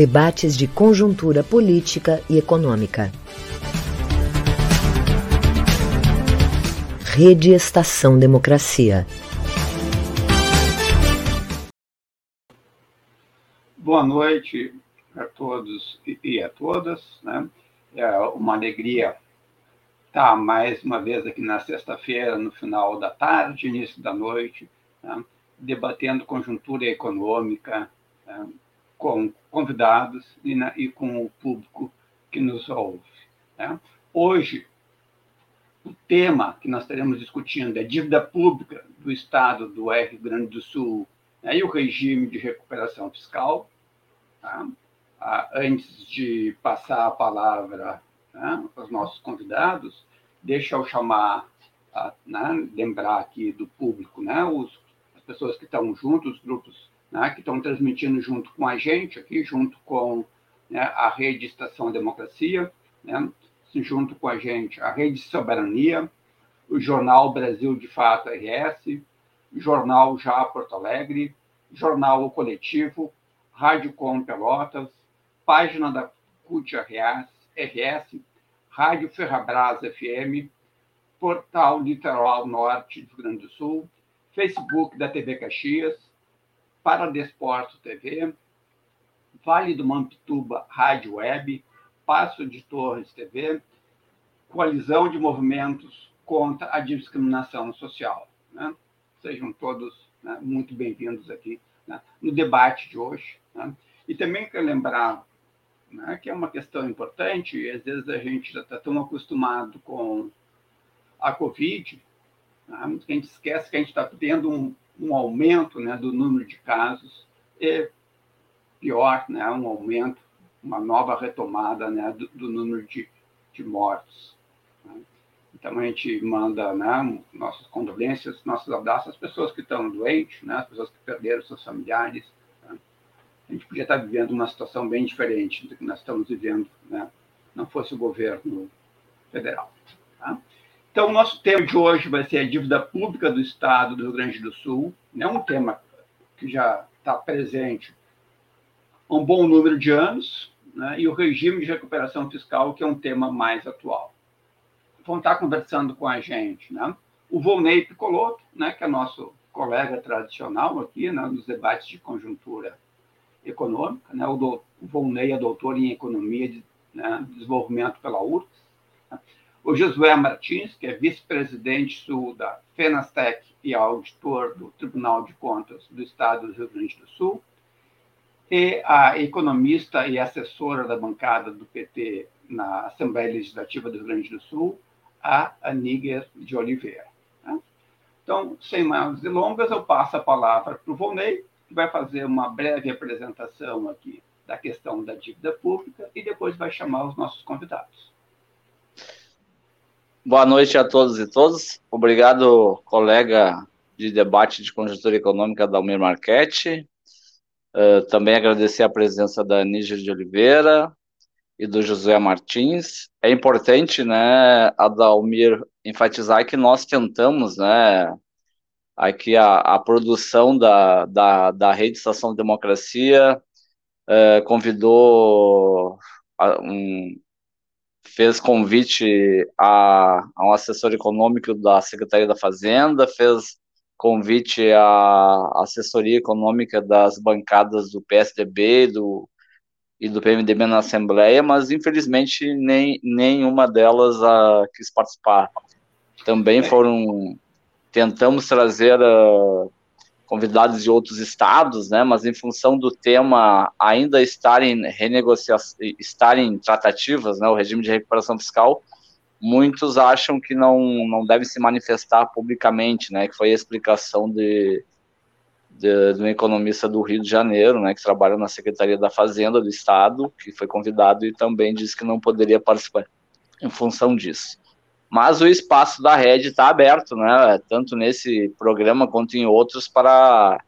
Debates de conjuntura política e econômica. Rede Estação Democracia. Boa noite a todos e a todas. Né? É uma alegria estar mais uma vez aqui na sexta-feira, no final da tarde, início da noite, né? debatendo conjuntura econômica né? com convidados e, na, e, com o público que nos ouve. Né? Hoje, o tema que nós estaremos discutindo é dívida pública do Estado do Rio Grande do Sul né? e o regime de recuperação fiscal. Tá? Ah, antes de passar a palavra né, aos nossos convidados, deixa eu chamar, a, né, lembrar aqui do público, né, os, as pessoas que estão juntos, os grupos né, que estão transmitindo junto com a gente aqui, junto com né, a Rede Estação Democracia, né, junto com a gente a Rede Soberania, o Jornal Brasil de Fato RS, Jornal Já Porto Alegre, Jornal O Coletivo, Rádio Com Pelotas, página da CUT RS, RS Rádio Ferrabras FM, Portal Litoral Norte do Rio Grande do Sul, Facebook da TV Caxias, Paradesporto TV, Vale do Mampituba Rádio Web, Passo de Torres TV, Coalizão de Movimentos contra a Discriminação Social. Né? Sejam todos né, muito bem-vindos aqui né, no debate de hoje. Né? E também quero lembrar né, que é uma questão importante, e às vezes a gente já está tão acostumado com a Covid, né, que a gente esquece que a gente está tendo um, um aumento né, do número de casos, e pior, né, um aumento, uma nova retomada né, do, do número de, de mortos. Né. Então, a gente manda né, nossas condolências, nossos abraços às pessoas que estão doentes, né, às pessoas que perderam seus familiares, a gente podia estar vivendo uma situação bem diferente do que nós estamos vivendo, né? não fosse o governo federal. Tá? Então, o nosso tema de hoje vai ser a dívida pública do Estado do Rio Grande do Sul, é um tema que já está presente há um bom número de anos, né? e o regime de recuperação fiscal, que é um tema mais atual. Vão estar conversando com a gente né? o Volney Picoloto, né? que é nosso colega tradicional aqui né? nos debates de conjuntura econômica, né? o, do, o Volney é doutor em economia de né, desenvolvimento pela URGS, né? O Josué Martins, que é vice-presidente sul da FENASTEC e auditor do Tribunal de Contas do Estado do Rio Grande do Sul, e a economista e assessora da bancada do PT na Assembleia Legislativa do Rio Grande do Sul, a Aníger de Oliveira. Né? Então, sem mais delongas, eu passo a palavra para o Volney, que vai fazer uma breve apresentação aqui da questão da dívida pública e depois vai chamar os nossos convidados. Boa noite a todos e todas. Obrigado, colega de debate de conjuntura econômica da Almir Marchetti. Uh, também agradecer a presença da Níger de Oliveira e do José Martins. É importante, né, a Dalmir enfatizar que nós tentamos, né, aqui a, a produção da, da, da Rede Estação Democracia uh, convidou a, um, fez convite a, a um assessor econômico da Secretaria da Fazenda, fez convite à assessoria econômica das bancadas do PSDB do, e do PMDB na Assembleia, mas infelizmente nem nenhuma delas uh, quis participar. Também foram tentamos trazer uh, convidados de outros estados, né, mas em função do tema ainda estar em renegociação, estar em tratativas, né, o regime de recuperação fiscal, muitos acham que não, não deve se manifestar publicamente, né, que foi a explicação de, de um economista do Rio de Janeiro, né, que trabalha na Secretaria da Fazenda do Estado, que foi convidado e também disse que não poderia participar em função disso. Mas o espaço da rede está aberto, né? Tanto nesse programa quanto em outros para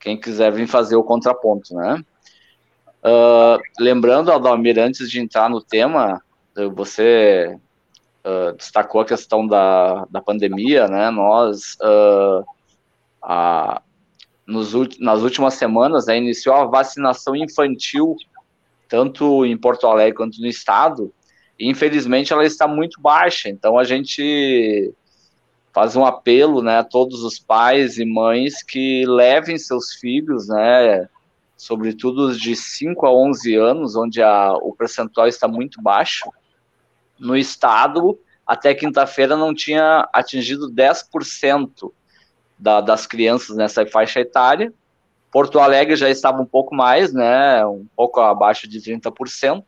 quem quiser vir fazer o contraponto, né? Uh, lembrando, Aldalmir, antes de entrar no tema, você uh, destacou a questão da, da pandemia, né? Nós, uh, a, nos, nas últimas semanas, né, iniciou a vacinação infantil tanto em Porto Alegre quanto no estado, infelizmente ela está muito baixa. Então a gente faz um apelo, né, a todos os pais e mães que levem seus filhos, né, sobretudo os de 5 a 11 anos, onde a, o percentual está muito baixo. No estado, até quinta-feira não tinha atingido 10% da, das crianças nessa faixa etária. Porto Alegre já estava um pouco mais, né, um pouco abaixo de 30%,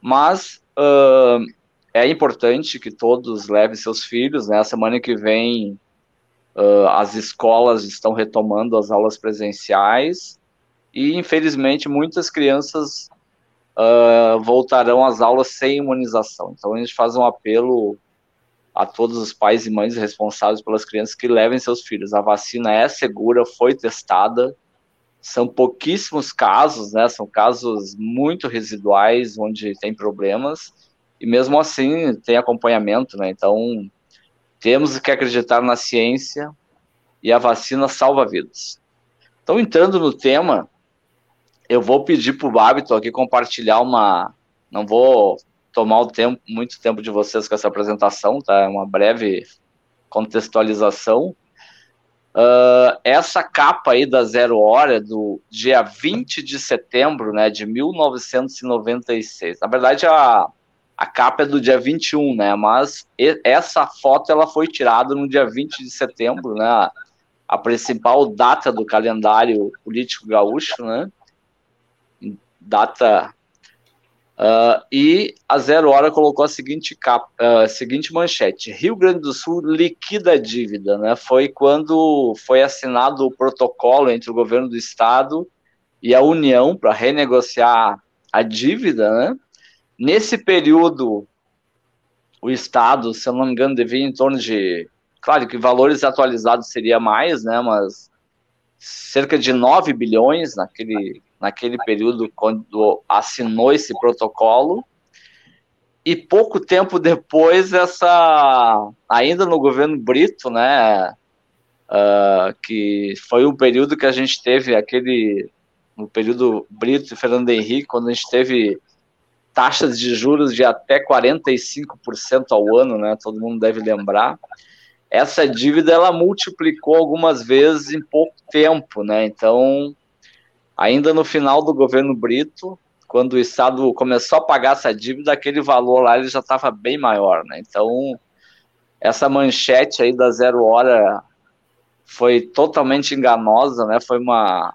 mas uh, é importante que todos levem seus filhos, né, semana que vem uh, as escolas estão retomando as aulas presenciais, e infelizmente muitas crianças uh, voltarão às aulas sem imunização. Então a gente faz um apelo a todos os pais e mães responsáveis pelas crianças que levem seus filhos. A vacina é segura, foi testada. São pouquíssimos casos, né? São casos muito residuais onde tem problemas e mesmo assim tem acompanhamento, né? Então temos que acreditar na ciência e a vacina salva vidas. Então entrando no tema, eu vou pedir para o hábito aqui compartilhar uma. Não vou tomar o tempo, muito tempo de vocês com essa apresentação, tá? É uma breve contextualização. Uh, essa capa aí da Zero Hora, do dia 20 de setembro né, de 1996. Na verdade, a, a capa é do dia 21, né? Mas essa foto ela foi tirada no dia 20 de setembro, né? A principal data do calendário político gaúcho, né? data. Uh, e a Zero Hora colocou a seguinte, capa, uh, seguinte manchete: Rio Grande do Sul liquida a dívida. Né? Foi quando foi assinado o protocolo entre o governo do estado e a União para renegociar a dívida. Né? Nesse período, o estado, se eu não me engano, devia em torno de. Claro que valores atualizados seria mais, né? mas cerca de 9 bilhões naquele naquele período quando assinou esse protocolo. E pouco tempo depois, essa ainda no governo Brito, né, uh, que foi um período que a gente teve aquele no período Brito e Fernando Henrique, quando a gente teve taxas de juros de até 45% ao ano, né? Todo mundo deve lembrar. Essa dívida ela multiplicou algumas vezes em pouco tempo, né? Então, Ainda no final do governo Brito, quando o Estado começou a pagar essa dívida, aquele valor lá ele já estava bem maior, né? Então, essa manchete aí da zero hora foi totalmente enganosa, né? Foi uma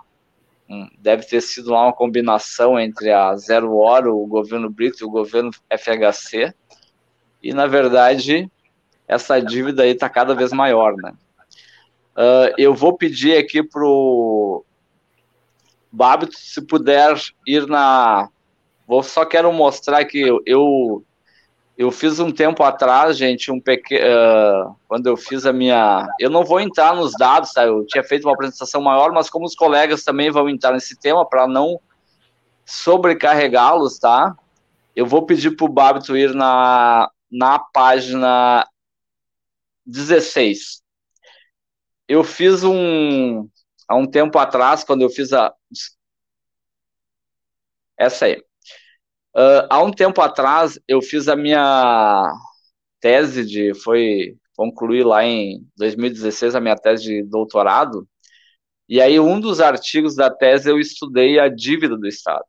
deve ter sido lá uma combinação entre a zero hora, o governo Brito e o governo FHC. E na verdade essa dívida aí está cada vez maior, né? Uh, eu vou pedir aqui pro Babito, se puder ir na. Vou só quero mostrar que eu, eu, fiz um tempo atrás, gente, um pequeno. Uh, quando eu fiz a minha. Eu não vou entrar nos dados, tá? Eu tinha feito uma apresentação maior, mas como os colegas também vão entrar nesse tema, para não sobrecarregá-los, tá? Eu vou pedir para o Babito ir na, na página 16. Eu fiz um, há um tempo atrás, quando eu fiz a. Essa aí. Uh, há um tempo atrás, eu fiz a minha tese de. Foi concluir lá em 2016 a minha tese de doutorado. E aí, um dos artigos da tese, eu estudei a dívida do Estado.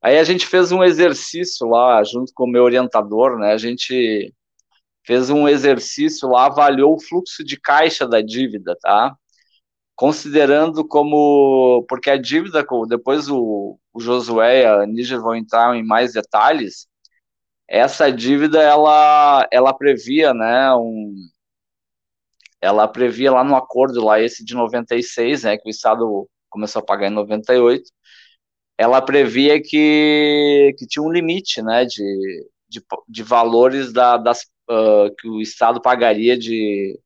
Aí a gente fez um exercício lá, junto com o meu orientador, né? A gente fez um exercício lá, avaliou o fluxo de caixa da dívida, tá? Considerando como. Porque a dívida, depois o, o Josué e a Níger vão entrar em mais detalhes, essa dívida ela, ela previa, né, um, ela previa lá no acordo, lá esse de 96, né, que o Estado começou a pagar em 98, ela previa que, que tinha um limite, né, de, de, de valores da, das, uh, que o Estado pagaria de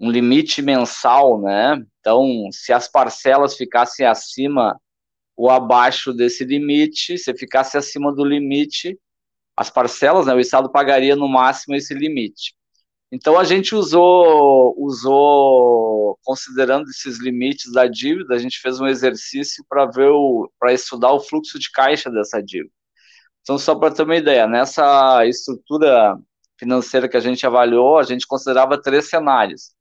um limite mensal, né, então, se as parcelas ficassem acima ou abaixo desse limite, se ficasse acima do limite, as parcelas, né, o Estado pagaria no máximo esse limite. Então a gente usou, usou considerando esses limites da dívida, a gente fez um exercício para ver para estudar o fluxo de caixa dessa dívida. Então, só para ter uma ideia, nessa estrutura financeira que a gente avaliou, a gente considerava três cenários.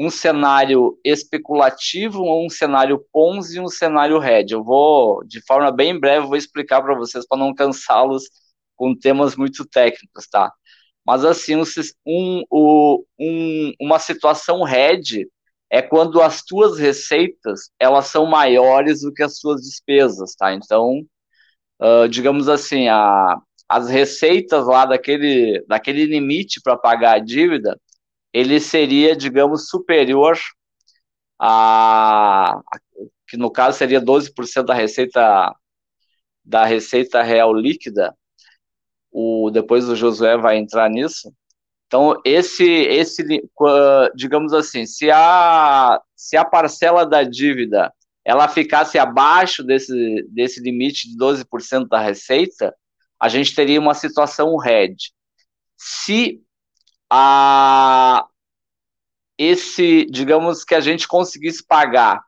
Um cenário especulativo, um cenário Ponzi e um cenário Red. Eu vou, de forma bem breve, vou explicar para vocês para não cansá-los com temas muito técnicos, tá? Mas assim, um, um, um, uma situação Red é quando as tuas receitas elas são maiores do que as suas despesas, tá? Então, uh, digamos assim, a, as receitas lá daquele, daquele limite para pagar a dívida, ele seria, digamos, superior a, que no caso seria 12% da receita da receita real líquida. O depois o Josué vai entrar nisso. Então, esse esse digamos assim, se a se a parcela da dívida ela ficasse abaixo desse desse limite de 12% da receita, a gente teria uma situação red. Se a esse, digamos que a gente conseguisse pagar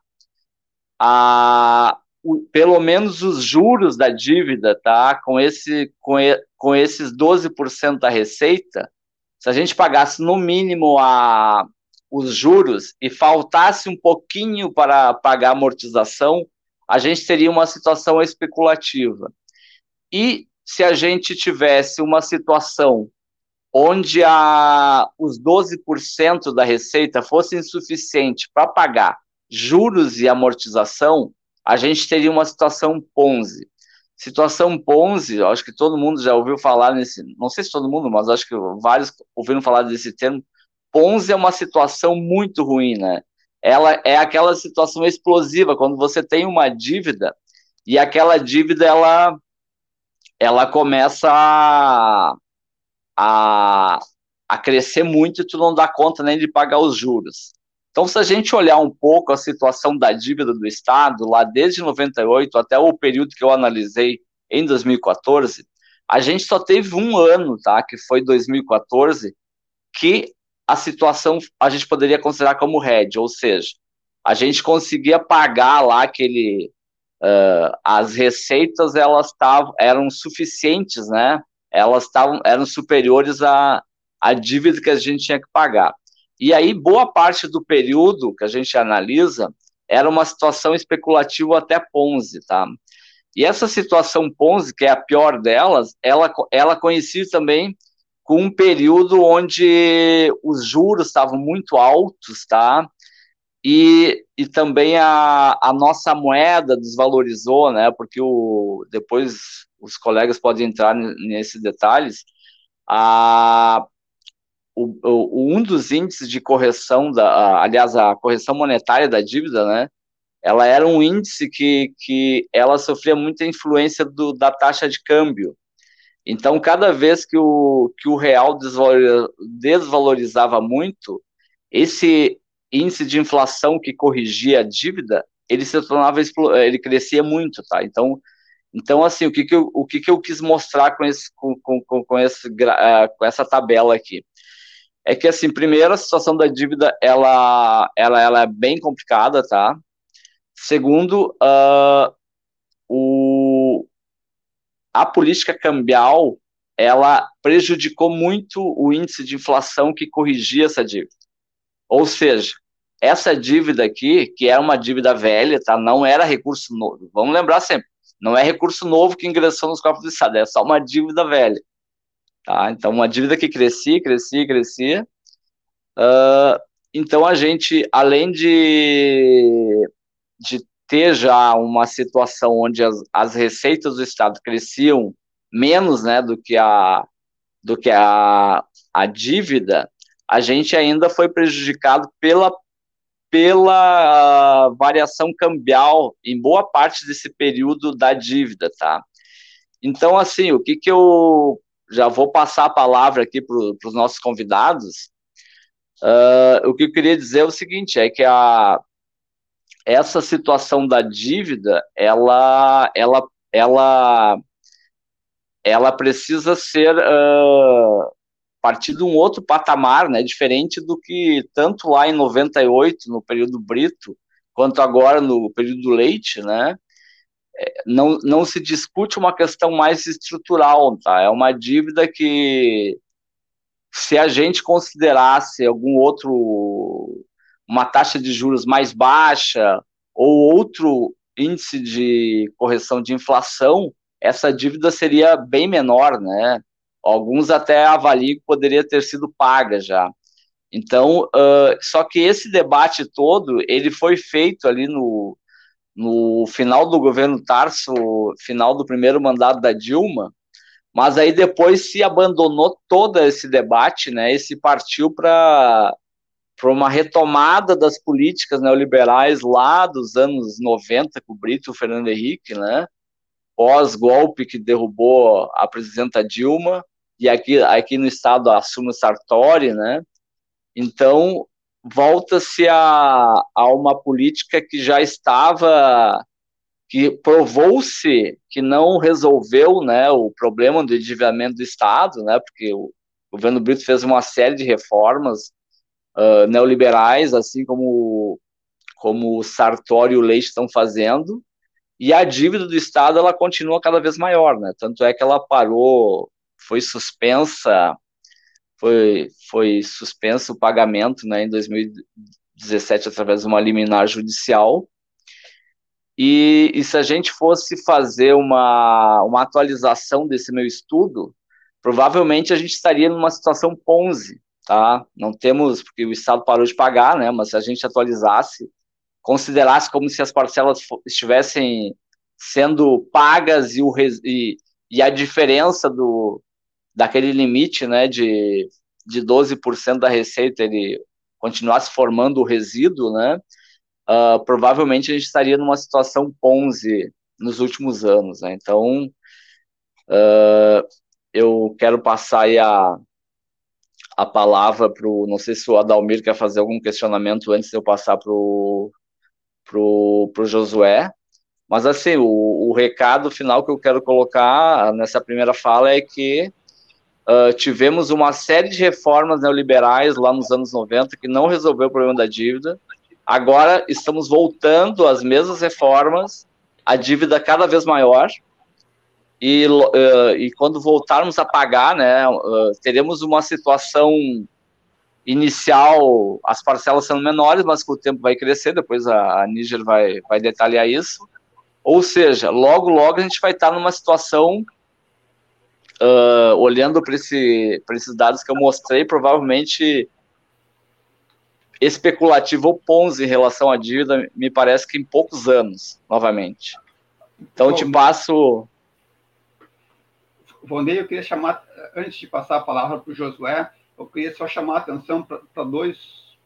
a o, pelo menos os juros da dívida, tá? Com esse com, e, com esses 12% da receita, se a gente pagasse no mínimo a os juros e faltasse um pouquinho para pagar a amortização, a gente teria uma situação especulativa. E se a gente tivesse uma situação onde a, os 12% da receita fosse insuficiente para pagar juros e amortização, a gente teria uma situação Ponzi. Situação Ponzi, acho que todo mundo já ouviu falar nesse, não sei se todo mundo, mas acho que vários ouviram falar desse termo. Ponzi é uma situação muito ruim, né? Ela é aquela situação explosiva quando você tem uma dívida e aquela dívida ela ela começa a, a, a crescer muito e tu não dá conta nem de pagar os juros. Então, se a gente olhar um pouco a situação da dívida do Estado, lá desde 98 até o período que eu analisei em 2014, a gente só teve um ano, tá, que foi 2014, que a situação a gente poderia considerar como red, ou seja, a gente conseguia pagar lá aquele uh, as receitas elas tavam, eram suficientes, né? Elas tavam, eram superiores à, à dívida que a gente tinha que pagar. E aí, boa parte do período que a gente analisa era uma situação especulativa até Ponzi, tá? E essa situação Ponzi, que é a pior delas, ela, ela coincide também com um período onde os juros estavam muito altos, tá? E, e também a, a nossa moeda desvalorizou, né? Porque o, depois os colegas podem entrar nesses detalhes. A, o, o, um dos índices de correção, da, aliás, a correção monetária da dívida, né? Ela era um índice que, que ela sofria muita influência do, da taxa de câmbio. Então, cada vez que o, que o real desvalorizava muito, esse índice de inflação que corrigia a dívida, ele se tornava, ele crescia muito, tá? Então, então assim, o que que eu, o que que eu quis mostrar com, esse, com, com, com, esse, uh, com essa tabela aqui? É que, assim, primeiro, a situação da dívida, ela, ela, ela é bem complicada, tá? Segundo, uh, o, a política cambial, ela prejudicou muito o índice de inflação que corrigia essa dívida. Ou seja, essa dívida aqui, que é uma dívida velha, tá? Não era recurso novo. Vamos lembrar sempre, não é recurso novo que ingressou nos cofres do Estado, é só uma dívida velha. Tá? Então, uma dívida que crescia, crescia, crescia. Uh, então, a gente, além de, de ter já uma situação onde as, as receitas do Estado cresciam menos né, do que a, do que a, a dívida, a gente ainda foi prejudicado pela pela variação cambial em boa parte desse período da dívida, tá? Então, assim, o que que eu já vou passar a palavra aqui para os nossos convidados. Uh, o que eu queria dizer é o seguinte, é que a, essa situação da dívida, ela, ela, ela, ela precisa ser uh, partir de um outro patamar, né, diferente do que tanto lá em 98, no período Brito, quanto agora no período Leite, né, é, não, não se discute uma questão mais estrutural, tá? É uma dívida que, se a gente considerasse algum outro, uma taxa de juros mais baixa ou outro índice de correção de inflação, essa dívida seria bem menor, né? Alguns até avaliam que poderia ter sido paga já. Então, uh, só que esse debate todo, ele foi feito ali no, no final do governo Tarso, final do primeiro mandato da Dilma, mas aí depois se abandonou todo esse debate, né, e se partiu para uma retomada das políticas neoliberais lá dos anos 90 com o Brito o Fernando Henrique, né, pós-golpe que derrubou a presidenta Dilma, e aqui, aqui no estado assume Sartori, né, então volta-se a, a uma política que já estava, que provou-se que não resolveu né, o problema do endividamento do Estado, né, porque o governo Brito fez uma série de reformas uh, neoliberais, assim como, como o Sartori e o Leite estão fazendo, e a dívida do Estado ela continua cada vez maior, né? Tanto é que ela parou, foi suspensa foi, foi suspenso o pagamento né, em 2017 através de uma liminar judicial. E, e, se a gente fosse fazer uma, uma atualização desse meu estudo, provavelmente a gente estaria numa situação Ponzi, tá? Não temos, porque o Estado parou de pagar, né? Mas se a gente atualizasse, considerasse como se as parcelas estivessem sendo pagas e, o, e, e a diferença do, daquele limite né, de, de 12% da receita ele continuasse formando o resíduo, né, uh, provavelmente a gente estaria numa situação Ponzi nos últimos anos. Né? Então, uh, eu quero passar a, a palavra para o. Não sei se o Adalmir quer fazer algum questionamento antes de eu passar para o Josué. Mas, assim, o, o recado final que eu quero colocar nessa primeira fala é que Uh, tivemos uma série de reformas neoliberais lá nos anos 90 que não resolveu o problema da dívida. Agora estamos voltando às mesmas reformas, a dívida cada vez maior. E, uh, e quando voltarmos a pagar, né, uh, teremos uma situação inicial, as parcelas sendo menores, mas com o tempo vai crescer. Depois a, a Níger vai, vai detalhar isso. Ou seja, logo, logo a gente vai estar numa situação uh, olhando para esse, esses dados que eu mostrei, provavelmente especulativo ou Ponzi em relação à dívida, me parece que em poucos anos, novamente. Então, Bom, te passo. Vonei, eu queria chamar, antes de passar a palavra para o Josué, eu queria só chamar a atenção para dois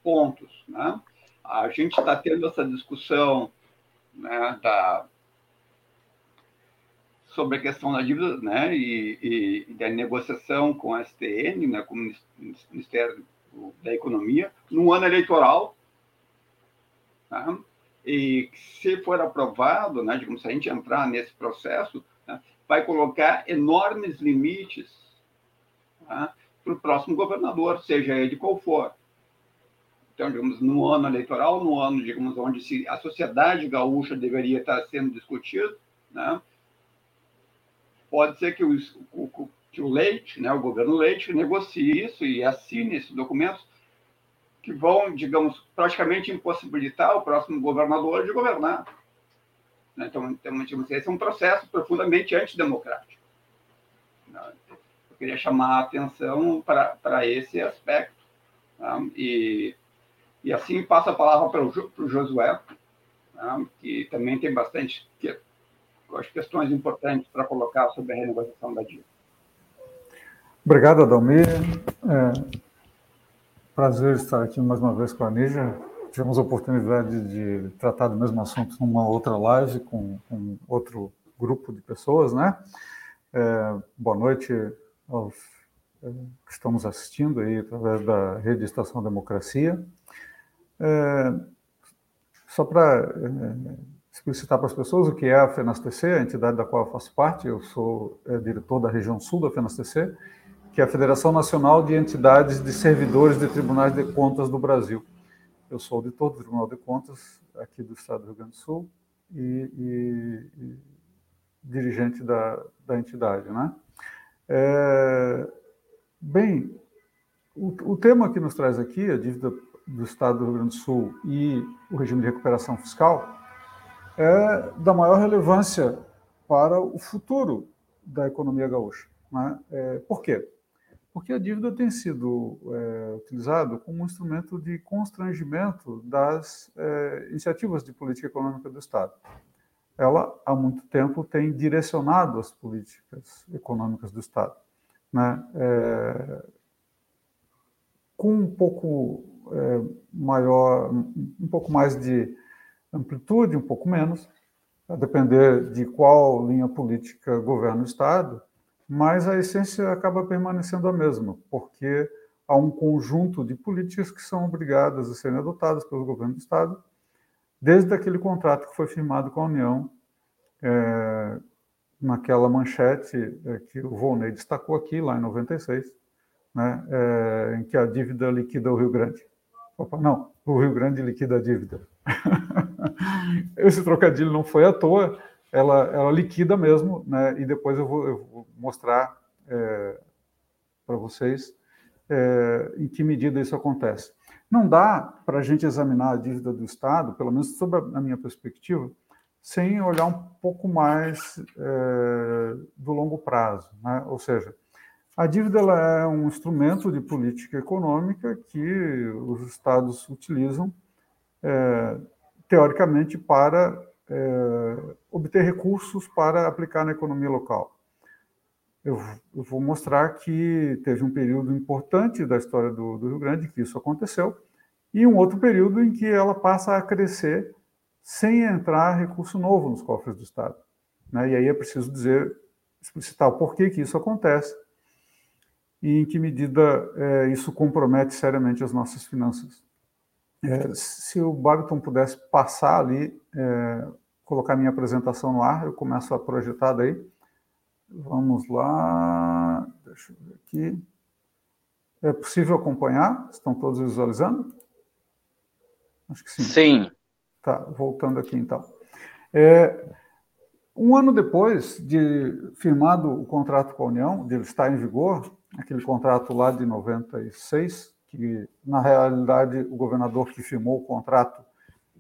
pontos. Né? A gente está tendo essa discussão né, da, sobre a questão da dívida né, e, e, da negociação com a STN, né, com o Ministério da Economia, no ano eleitoral. Tá? E se for aprovado, né, digamos, se a gente entrar nesse processo, né, vai colocar enormes limites tá, para o próximo governador, seja ele qual for. Então, digamos, no ano eleitoral, no ano, digamos, onde a sociedade gaúcha deveria estar sendo discutida, né, pode ser que o, o, que o Leite, né, o governo Leite, negocie isso e assine esses documentos que vão, digamos, praticamente impossibilitar o próximo governador de governar. Né, então, então esse é um processo profundamente antidemocrático. Né, eu queria chamar a atenção para esse aspecto. Tá? E, e assim passo a palavra para o Josué, tá? que também tem bastante as questões importantes para colocar sobre a renegociação da dívida. Obrigado, Adalmir. É, prazer estar aqui mais uma vez com a Nígia. Tivemos a oportunidade de tratar do mesmo assunto numa outra live com, com outro grupo de pessoas, né? É, boa noite aos é, que estamos assistindo aí através da rede Estação Democracia. É, só para é, explicitar para as pessoas o que é a FENASTC, a entidade da qual eu faço parte. Eu sou é, diretor da região sul da FENASTC, que é a Federação Nacional de Entidades de Servidores de Tribunais de Contas do Brasil. Eu sou auditor do Tribunal de Contas aqui do Estado do Rio Grande do Sul e, e, e dirigente da, da entidade, né? É, bem, o, o, tema que nos traz aqui, a dívida do Estado do Rio Grande do Sul e o regime de recuperação fiscal, é da maior relevância para o futuro da economia gaúcha. Né? É, por quê? Porque a dívida tem sido é, utilizada como um instrumento de constrangimento das é, iniciativas de política econômica do Estado. Ela, há muito tempo, tem direcionado as políticas econômicas do Estado. Né? É, com um pouco é, maior, um pouco mais de amplitude, um pouco menos, a depender de qual linha política governa o Estado, mas a essência acaba permanecendo a mesma, porque há um conjunto de políticas que são obrigadas a serem adotadas pelo governo do Estado, desde aquele contrato que foi firmado com a União, é, naquela manchete é, que o Volney destacou aqui, lá em 96, né, é, em que a dívida liquida o Rio Grande. Opa, não, o Rio Grande liquida a dívida. Esse trocadilho não foi à toa, ela, ela liquida mesmo, né? E depois eu vou, eu vou mostrar é, para vocês é, em que medida isso acontece. Não dá para a gente examinar a dívida do Estado, pelo menos sob a minha perspectiva, sem olhar um pouco mais é, do longo prazo, né? Ou seja, a dívida ela é um instrumento de política econômica que os estados utilizam é, teoricamente para é, obter recursos para aplicar na economia local. Eu, eu, vou mostrar que teve um período importante da história do, do Rio Grande que isso aconteceu, e um outro período em que ela passa a crescer sem entrar recurso novo nos cofres do Estado. Né? E aí é preciso dizer, explicitar o porquê que isso acontece e em que medida é, isso compromete seriamente as nossas finanças. É, se o Babiton pudesse passar ali, é, colocar minha apresentação no ar, eu começo a projetar daí. Vamos lá, deixa eu ver aqui. É possível acompanhar? Estão todos visualizando? Acho que sim. Sim. Tá, voltando aqui então. É, um ano depois de firmado o contrato com a União, de ele estar em vigor, aquele contrato lá de 96, que na realidade o governador que firmou o contrato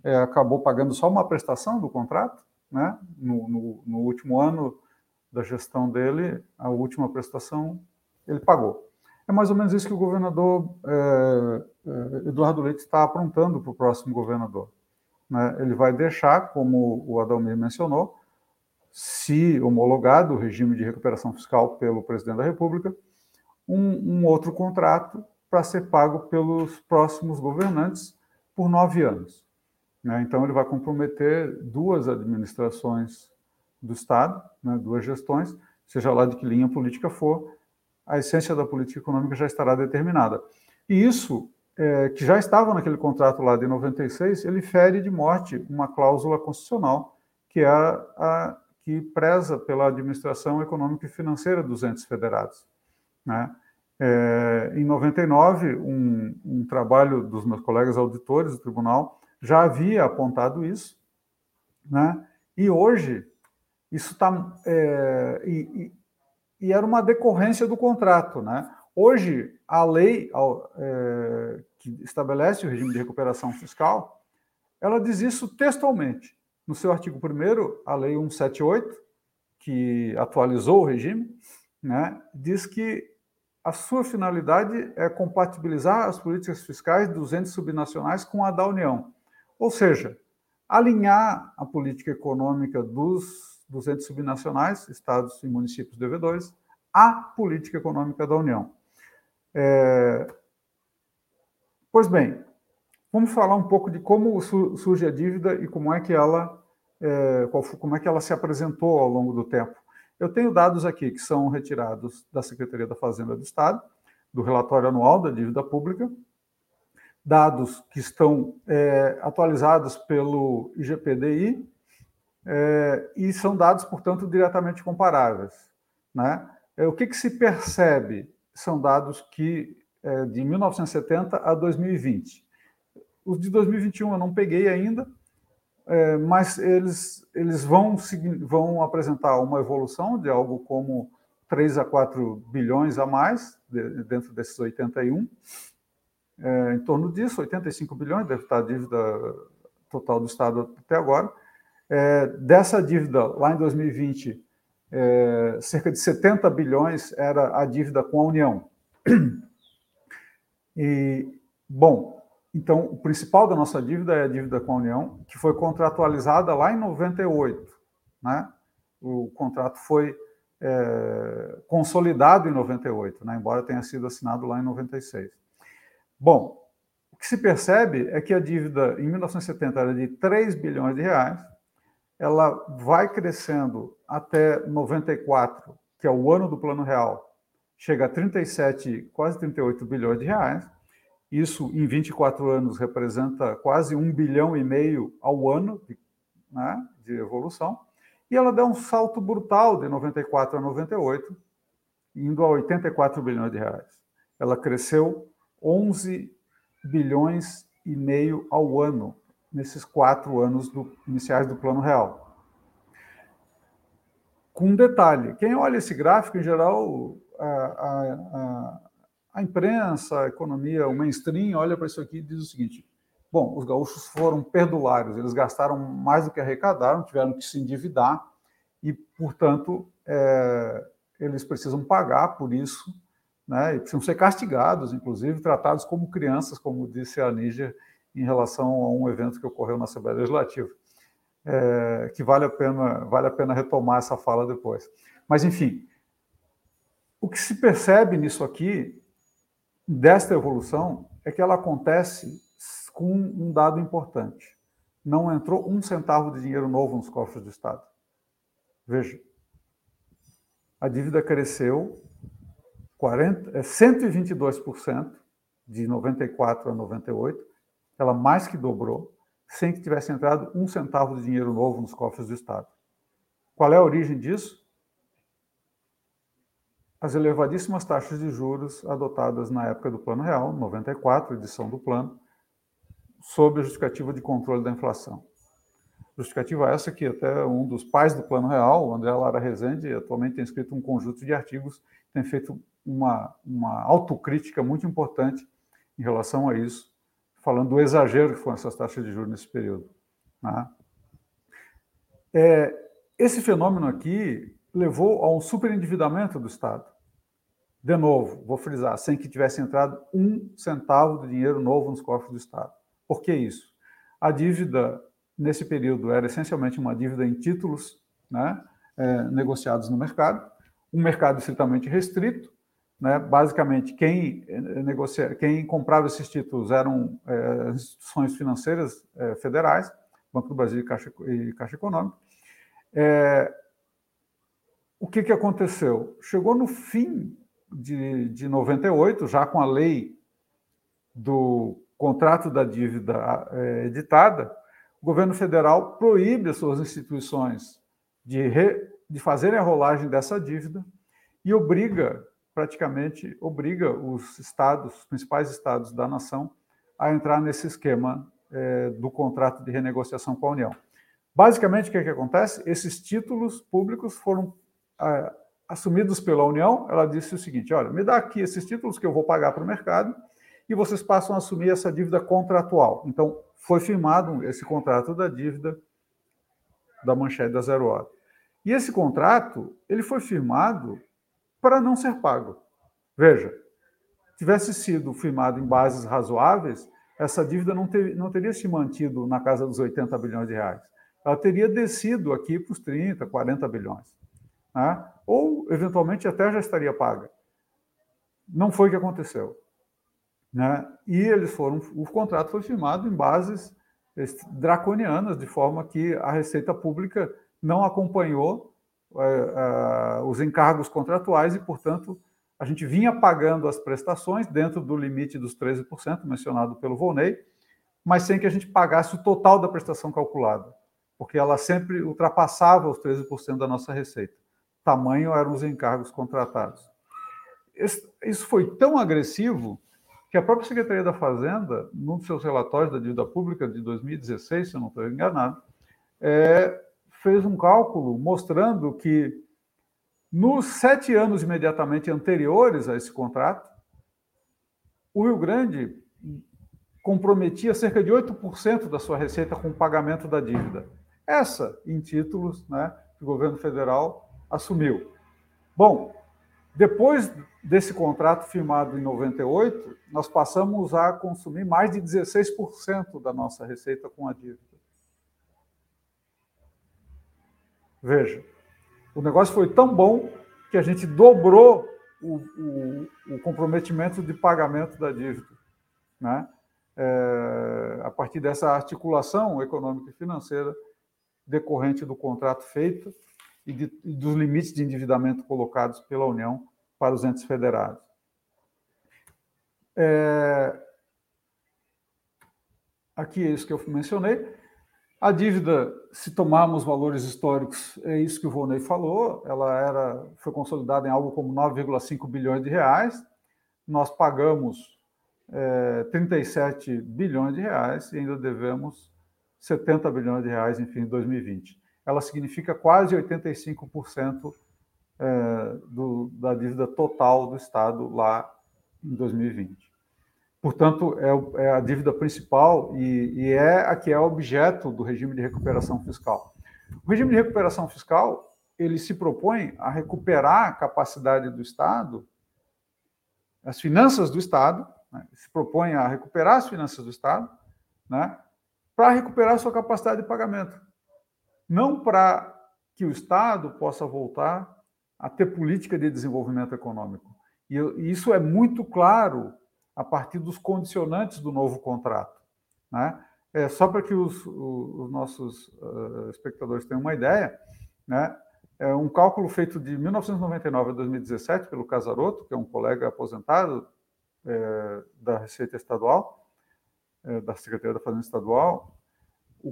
é, acabou pagando só uma prestação do contrato, né? No, no, no, último ano da gestão dele, a última prestação ele pagou. É mais ou menos isso que o governador é, é, Eduardo Leite está aprontando para o próximo governador. Né? Ele vai deixar, como o Adalmir mencionou, se homologado o regime de recuperação fiscal pelo presidente da República, um, um outro contrato para ser pago pelos próximos governantes por nove anos. Né? Então, ele vai comprometer duas administrações do Estado, né? duas gestões, seja lá de que linha política for, a essência da política econômica já estará determinada. E isso, é, que já estava naquele contrato lá de 96, ele fere de morte uma cláusula constitucional, que é a, a que preza pela administração econômica e financeira dos entes federados. Né? É, em 99, um, um, trabalho dos meus colegas auditores do tribunal já havia apontado isso, né? e hoje isso está. É, e, e, era uma decorrência do contrato. Né? Hoje, a lei é, que estabelece o regime de recuperação fiscal, ela diz isso textualmente. No seu artigo 1, a Lei 178, que atualizou o regime, né, diz que a sua finalidade é compatibilizar as políticas fiscais dos entes subnacionais com a da União. Ou seja, alinhar a política econômica dos, dos entes subnacionais, estados e municípios devedores, à política econômica da União. É... Pois bem, vamos falar um pouco de como surge a dívida e como é que ela, é, como é que ela se apresentou ao longo do tempo. Eu tenho dados aqui que são retirados da Secretaria da Fazenda do Estado, do relatório anual da dívida pública, dados que estão é, atualizados pelo IGPDI é, e são dados, portanto, diretamente comparáveis. Né? É, o que, que se percebe são dados que é, de 1970 a 2020. Os de 2021 eu não peguei ainda, é, mas eles, eles vão, vão apresentar uma evolução de algo como 3 a 4 bilhões a mais, de, dentro desses 81. É, em torno disso, 85 bilhões deve estar a dívida total do Estado até agora. É, dessa dívida, lá em 2020, é, cerca de 70 bilhões era a dívida com a União. E, bom, então, o principal da nossa dívida é a dívida com a União, que foi contratualizada lá em 98. Né? O contrato foi é, consolidado em 98, né? embora tenha sido assinado lá em 96. Bom, o que se percebe é que a dívida em 1970 era de 3 bilhões de reais, ela vai crescendo até 94, que é o ano do Plano Real, chega a 37, quase 38 bilhões de reais. Isso, em 24 anos, representa quase um bilhão e meio ao ano de, né, de evolução. E ela dá um salto brutal de 94 a 98, indo a 84 bilhões de reais. Ela cresceu 11 bilhões e meio ao ano nesses quatro anos do, iniciais do Plano Real. Com um detalhe, quem olha esse gráfico, em geral, a, a, a imprensa, a economia, o mainstream olha para isso aqui e diz o seguinte: bom, os gaúchos foram perdulários, eles gastaram mais do que arrecadaram, tiveram que se endividar e, portanto, é, eles precisam pagar por isso, né, e precisam ser castigados, inclusive, tratados como crianças, como disse a Níger em relação a um evento que ocorreu na Assembleia Legislativa, é, que vale a pena vale a pena retomar essa fala depois. Mas enfim, o que se percebe nisso aqui, desta evolução, é que ela acontece com um dado importante. Não entrou um centavo de dinheiro novo nos cofres do Estado. Veja, a dívida cresceu 40, 122% de 94 a 98, ela mais que dobrou, sem que tivesse entrado um centavo de dinheiro novo nos cofres do Estado. Qual é a origem disso? As elevadíssimas taxas de juros adotadas na época do Plano Real, 94, edição do plano, sob a justificativa de controle da inflação. Justificativa essa que até um dos pais do Plano Real, André Lara Rezende, atualmente tem escrito um conjunto de artigos, tem feito uma, uma autocrítica muito importante em relação a isso, falando do exagero que foram essas taxas de juros nesse período. Né? É, esse fenômeno aqui levou a um superendividamento do Estado. De novo, vou frisar, sem que tivesse entrado um centavo de dinheiro novo nos cofres do Estado. Por que isso? A dívida, nesse período, era essencialmente uma dívida em títulos né, é, negociados no mercado, um mercado estritamente restrito. Né, basicamente, quem, é, negocia, quem comprava esses títulos eram é, instituições financeiras é, federais, Banco do Brasil e Caixa, e Caixa Econômica. É, o que, que aconteceu? Chegou no fim de, de 98, já com a lei do contrato da dívida é, editada, o governo federal proíbe as suas instituições de, re, de fazerem a rolagem dessa dívida e obriga, praticamente, obriga os estados, os principais estados da nação, a entrar nesse esquema é, do contrato de renegociação com a União. Basicamente, o que, é que acontece? Esses títulos públicos foram assumidos pela União, ela disse o seguinte: olha, me dá aqui esses títulos que eu vou pagar para o mercado e vocês passam a assumir essa dívida contratual. Então, foi firmado esse contrato da dívida da manchete da Zero Hora. E esse contrato, ele foi firmado para não ser pago. Veja, tivesse sido firmado em bases razoáveis, essa dívida não, ter, não teria se mantido na casa dos 80 bilhões de reais. Ela teria descido aqui para os 30, 40 bilhões né? ou eventualmente até já estaria paga. Não foi o que aconteceu. Né? E eles foram, o contrato foi firmado em bases draconianas, de forma que a Receita Pública não acompanhou é, é, os encargos contratuais e, portanto, a gente vinha pagando as prestações dentro do limite dos 13% mencionado pelo Volney, mas sem que a gente pagasse o total da prestação calculada, porque ela sempre ultrapassava os 13% da nossa receita tamanho eram os encargos contratados. isso foi tão agressivo que a própria Secretaria da Fazenda, num dos seus relatórios da dívida pública de 2016, se eu não estou enganado, é, fez um cálculo mostrando que nos sete anos imediatamente anteriores a esse contrato, o Rio Grande comprometia cerca de 8% da sua receita com o pagamento da dívida. Essa em títulos né, que o governo federal assumiu. Bom, depois desse contrato firmado em 98, nós passamos a consumir mais de 16% da nossa receita com a dívida. Veja, o negócio foi tão bom que a gente dobrou o, o, o comprometimento de pagamento da dívida. Né? É, a partir dessa articulação econômica e financeira decorrente do contrato feito e, de, e dos limites de endividamento colocados pela União para os entes federados. É, aqui é isso que eu mencionei. A dívida, se tomarmos valores históricos, é isso que o Volney falou, ela era, foi consolidada em algo como 9,5 bilhões de reais. Nós pagamos é, 37 bilhões de reais e ainda devemos 70 bilhões de reais em fim de 2020. Ela significa quase 85% é, do, da dívida total do Estado lá em 2020. Portanto, é, é a dívida principal e, e, é a que é objeto do regime de recuperação fiscal. O regime de recuperação fiscal ele se propõe a recuperar a capacidade do Estado, as finanças do Estado, né, se propõe a recuperar as finanças do Estado, né, para recuperar sua capacidade de pagamento, não para que o Estado possa voltar a ter política de desenvolvimento econômico. E, isso é muito claro a partir dos condicionantes do novo contrato. Né? É, só para que os, os nossos uh, espectadores tenham uma ideia, né? é um cálculo feito de 1999 a 2017 pelo Casaroto, que é um colega aposentado é, da Receita Estadual, é, da Secretaria da Fazenda Estadual,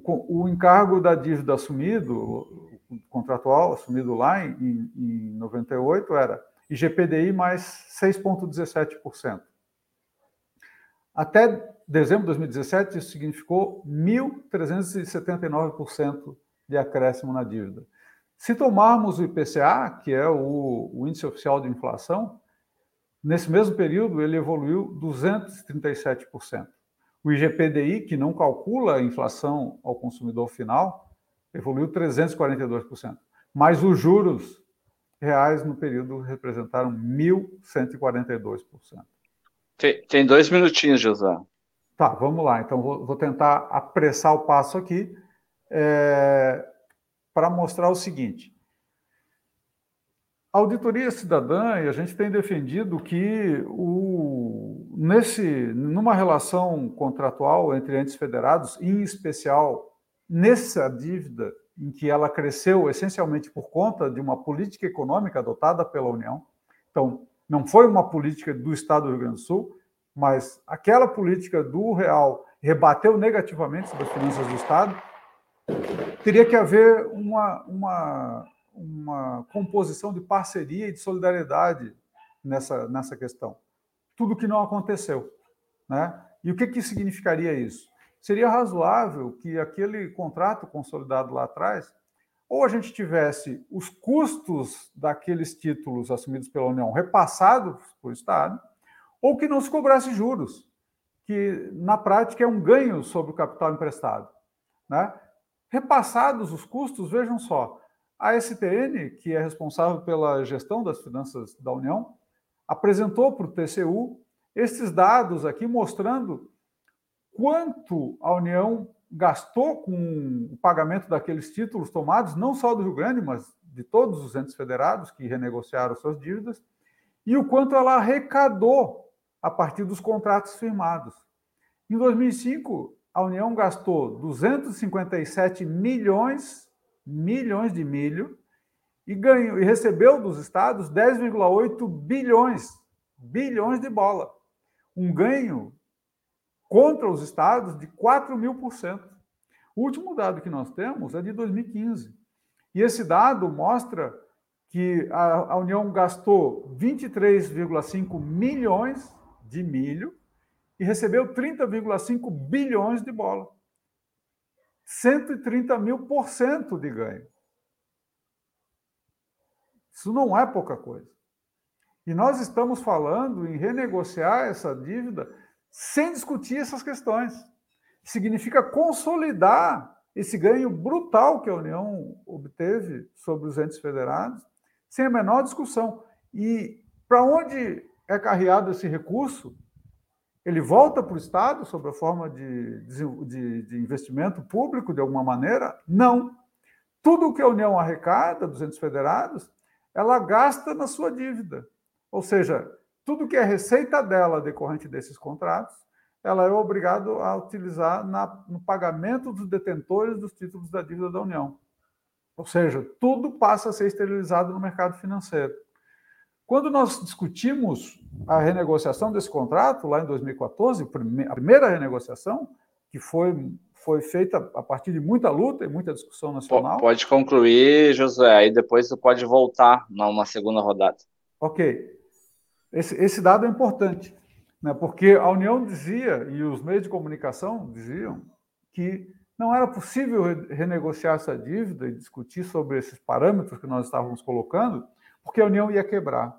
o, o encargo da dívida assumido, contratual assumido lá em, em 98 era IGPDI mais 6,17%. Até dezembro de 2017, isso significou 1.379% de acréscimo na dívida. Se tomarmos o IPCA, que é o, o, índice oficial de inflação, nesse mesmo período ele evoluiu 237%. O IGPDI, que não calcula a inflação ao consumidor final, evoluiu 342%. Mas os juros reais no período representaram 1.142%. Tem, tem dois minutinhos, José. Tá, vamos lá. Então, vou, vou tentar apressar o passo aqui é, para mostrar o seguinte. A auditoria cidadã, e a gente tem defendido que o, nesse, numa relação contratual entre entes federados, em especial nessa dívida em que ela cresceu essencialmente por conta de uma política econômica adotada pela União. Então, não foi uma política do Estado do Rio Grande do Sul, mas aquela política do real rebateu negativamente sobre as finanças do Estado. Teria que haver uma, uma, uma composição de parceria e de solidariedade nessa, nessa questão. Tudo que não aconteceu. Né? E o que, que significaria isso? seria razoável que aquele contrato consolidado lá atrás, ou a gente tivesse os custos daqueles títulos assumidos pela União repassados por Estado, ou que não se cobrasse juros, que na prática é um ganho sobre o capital emprestado. Né? Repassados os custos, vejam só, a STN, que é responsável pela gestão das finanças da União, apresentou para o TCU esses dados aqui mostrando quanto a União gastou com o pagamento daqueles títulos tomados, não só do Rio Grande, mas de todos os entes federados que renegociaram suas dívidas, e o quanto ela arrecadou a partir dos contratos firmados. Em 2005, a União gastou 257 milhões, milhões de milho e ganhou e recebeu dos estados 10,8 bilhões, bilhões de bola. Um ganho contra os estados de 4 mil por cento. O último dado que nós temos é de 2015. E esse dado mostra que a, a União gastou 23,5 milhões de milho e recebeu 30,5 bilhões de bola. 130 mil por cento de ganho. Isso não é pouca coisa. E nós estamos falando em renegociar essa dívida sem discutir essas questões. Significa consolidar esse ganho brutal que a União obteve sobre os entes federados, sem a menor discussão. E para onde é carreado esse recurso? Ele volta para o Estado sob a forma de, de, de investimento público, de alguma maneira? Não. Tudo o que a União arrecada dos entes federados, ela gasta na sua dívida. Ou seja, tudo que é receita dela decorrente desses contratos, ela é obrigada a utilizar na, no pagamento dos detentores dos títulos da dívida da União. Ou seja, tudo passa a ser esterilizado no mercado financeiro. Quando nós discutimos a renegociação desse contrato, lá em 2014, a primeira renegociação, que foi, foi feita a partir de muita luta e muita discussão nacional. Pode concluir, José, aí depois você pode voltar numa segunda rodada. Ok. Esse, esse dado é importante, né, porque a União dizia, e os meios de comunicação diziam, que não era possível renegociar essa dívida e discutir sobre esses parâmetros que nós estávamos colocando, porque a União ia quebrar.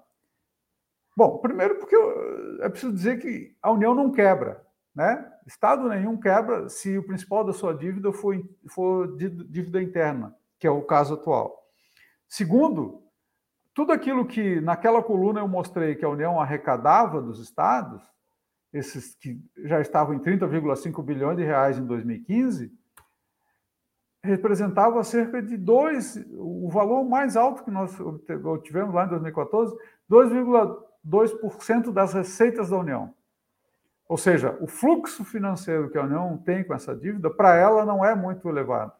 Bom, primeiro porque é preciso dizer que a União não quebra, né? Estado nenhum quebra se o principal da sua dívida for, for dívida interna, que é o caso atual. Segundo, tudo aquilo que naquela coluna eu mostrei que a União arrecadava dos estados, esses que já estavam em 30,5 bilhões de reais em 2015, representava cerca de 2, o valor mais alto que nós tivemos lá em 2014, 2,2% das receitas da União. Ou seja, o fluxo financeiro que a União tem com essa dívida, para ela não é muito elevado.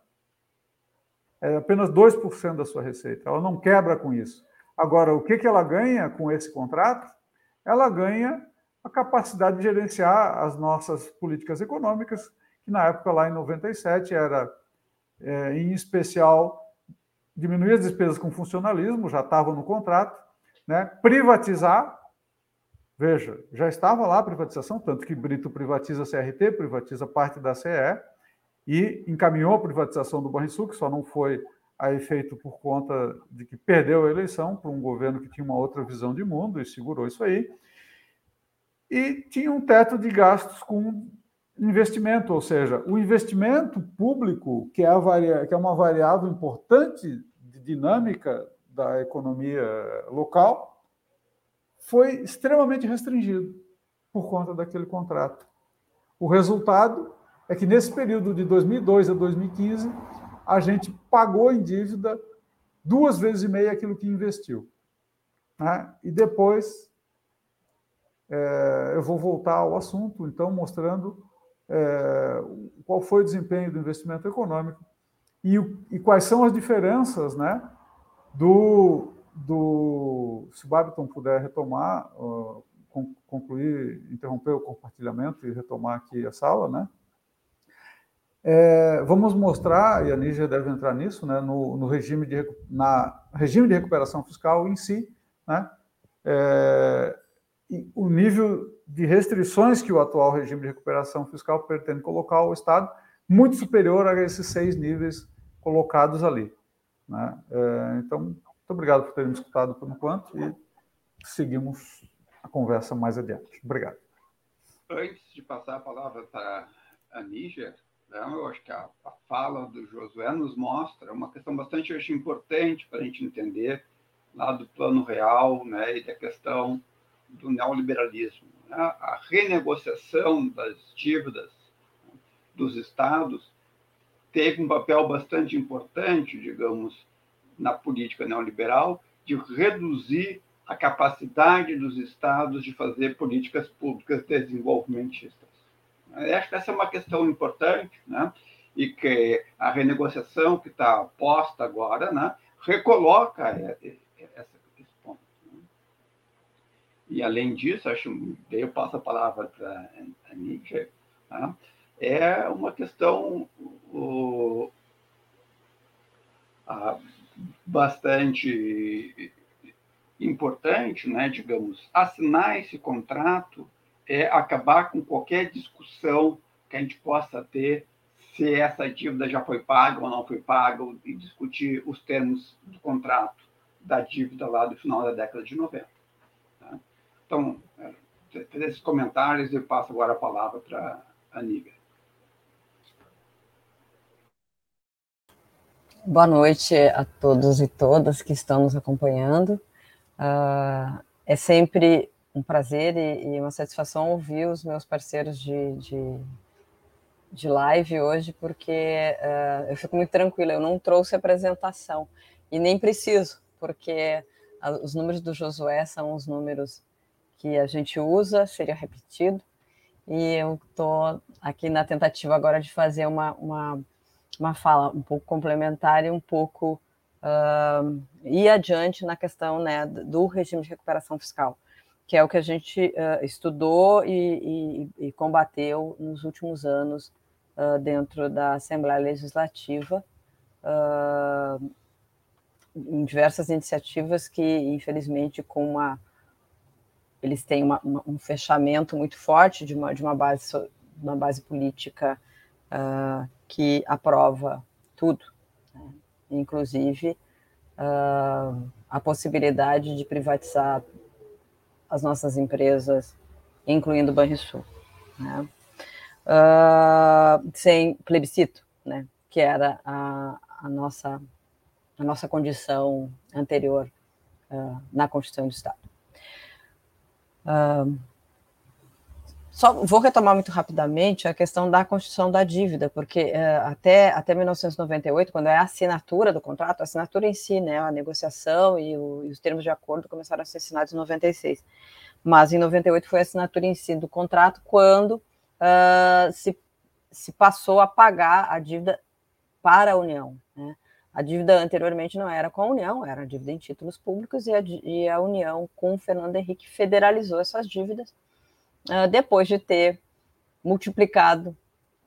É apenas 2% da sua receita. Ela não quebra com isso. Agora, o que, ela ganha com esse contrato? Ela ganha a capacidade de gerenciar as nossas políticas econômicas, que na época, lá em 97, era é, em especial, diminuir as despesas com funcionalismo, já estava no contrato, né? privatizar, veja, já estava lá a privatização, tanto que Brito privatiza a CRT, privatiza parte da CE, e encaminhou a privatização do Banrisul, que só não foi a efeito por conta de que perdeu a eleição para um governo que tinha uma outra visão de mundo e segurou isso aí. E tinha um teto de gastos com investimento, ou seja, o investimento público, que é, que é uma variável importante de dinâmica da economia local, foi extremamente restringido por conta daquele contrato. O resultado é que nesse período de 2002 a 2015, a gente pagou em dívida duas vezes e meia aquilo que investiu. Né? E depois, é, eu vou voltar ao assunto, então, mostrando é, qual foi o desempenho do investimento econômico e, e quais são as diferenças né, do, do. Se o Babiton puder retomar, uh, concluir, interromper o compartilhamento e retomar aqui a sala, né? É, vamos mostrar, e a Níger deve entrar nisso, né, no, no, regime, de, na, regime de recuperação fiscal em si, né, é, o nível de restrições que o atual regime de recuperação fiscal pretende colocar ao Estado, muito superior a esses seis níveis colocados ali. Né? É, então, muito obrigado por terem me escutado por enquanto e seguimos a conversa mais adiante. Obrigado. Antes de passar a palavra para a Níger, né, eu acho que a, fala do Josué nos mostra uma questão bastante acho, importante para a gente entender lá do plano real né, e da questão do neoliberalismo. Né? A renegociação das dívidas dos estados teve um papel bastante importante, digamos, na política neoliberal, de reduzir a capacidade dos estados de fazer políticas públicas desenvolvimentistas. Acho que essa é uma questão importante, né? e que a renegociação que está posta agora né, recoloca essa e além disso, acho, daí eu passo a palavra para a Nietzsche, tá? é uma questão o, a, bastante importante, né, digamos, assinar esse contrato é acabar com qualquer discussão que a gente possa ter se essa dívida já foi paga ou não foi paga e discutir os termos do contrato da dívida lá do final da década de 90. Tá? Então, é, esses comentários eu passo agora a palavra para a Níger. Boa noite a todos e todas que estão nos acompanhando. Uh, é sempre um prazer e, e, uma satisfação ouvir os meus parceiros de, de, de live hoje, porque uh, eu fico muito tranquila. Eu não trouxe apresentação e nem preciso, porque a, os números do Josué são os números que a gente usa, seria repetido, e eu estou aqui na tentativa agora de fazer uma, uma uma fala um pouco complementar e um pouco uh, ir adiante na questão né, do regime de recuperação fiscal, que é o que a gente uh, estudou e, e, e, combateu nos últimos anos uh, dentro da Assembleia Legislativa, em diversas iniciativas que, infelizmente, com uma eles têm uma, uma, um fechamento muito forte de uma, de uma, base, uma base política uh, que aprova tudo, né? inclusive uh, a possibilidade de privatizar as nossas empresas, incluindo o Banrisul, né? uh, sem plebiscito, né? que era a, a, nossa, a nossa condição anterior uh, na Constituição do Estado. Uh, só vou retomar muito rapidamente a questão da constituição da dívida, porque é, até, até 1998, quando é a assinatura do contrato, a assinatura em si, né, a negociação e, o, e os termos de acordo começaram a ser assinados em 96. Mas em 98 foi a assinatura em si do contrato quando uh, se, se passou a pagar a dívida para a União. Né? A dívida anteriormente não era com a União, era a dívida em títulos públicos, e a, e a União, com o Fernando Henrique, federalizou essas dívidas uh, depois de ter multiplicado,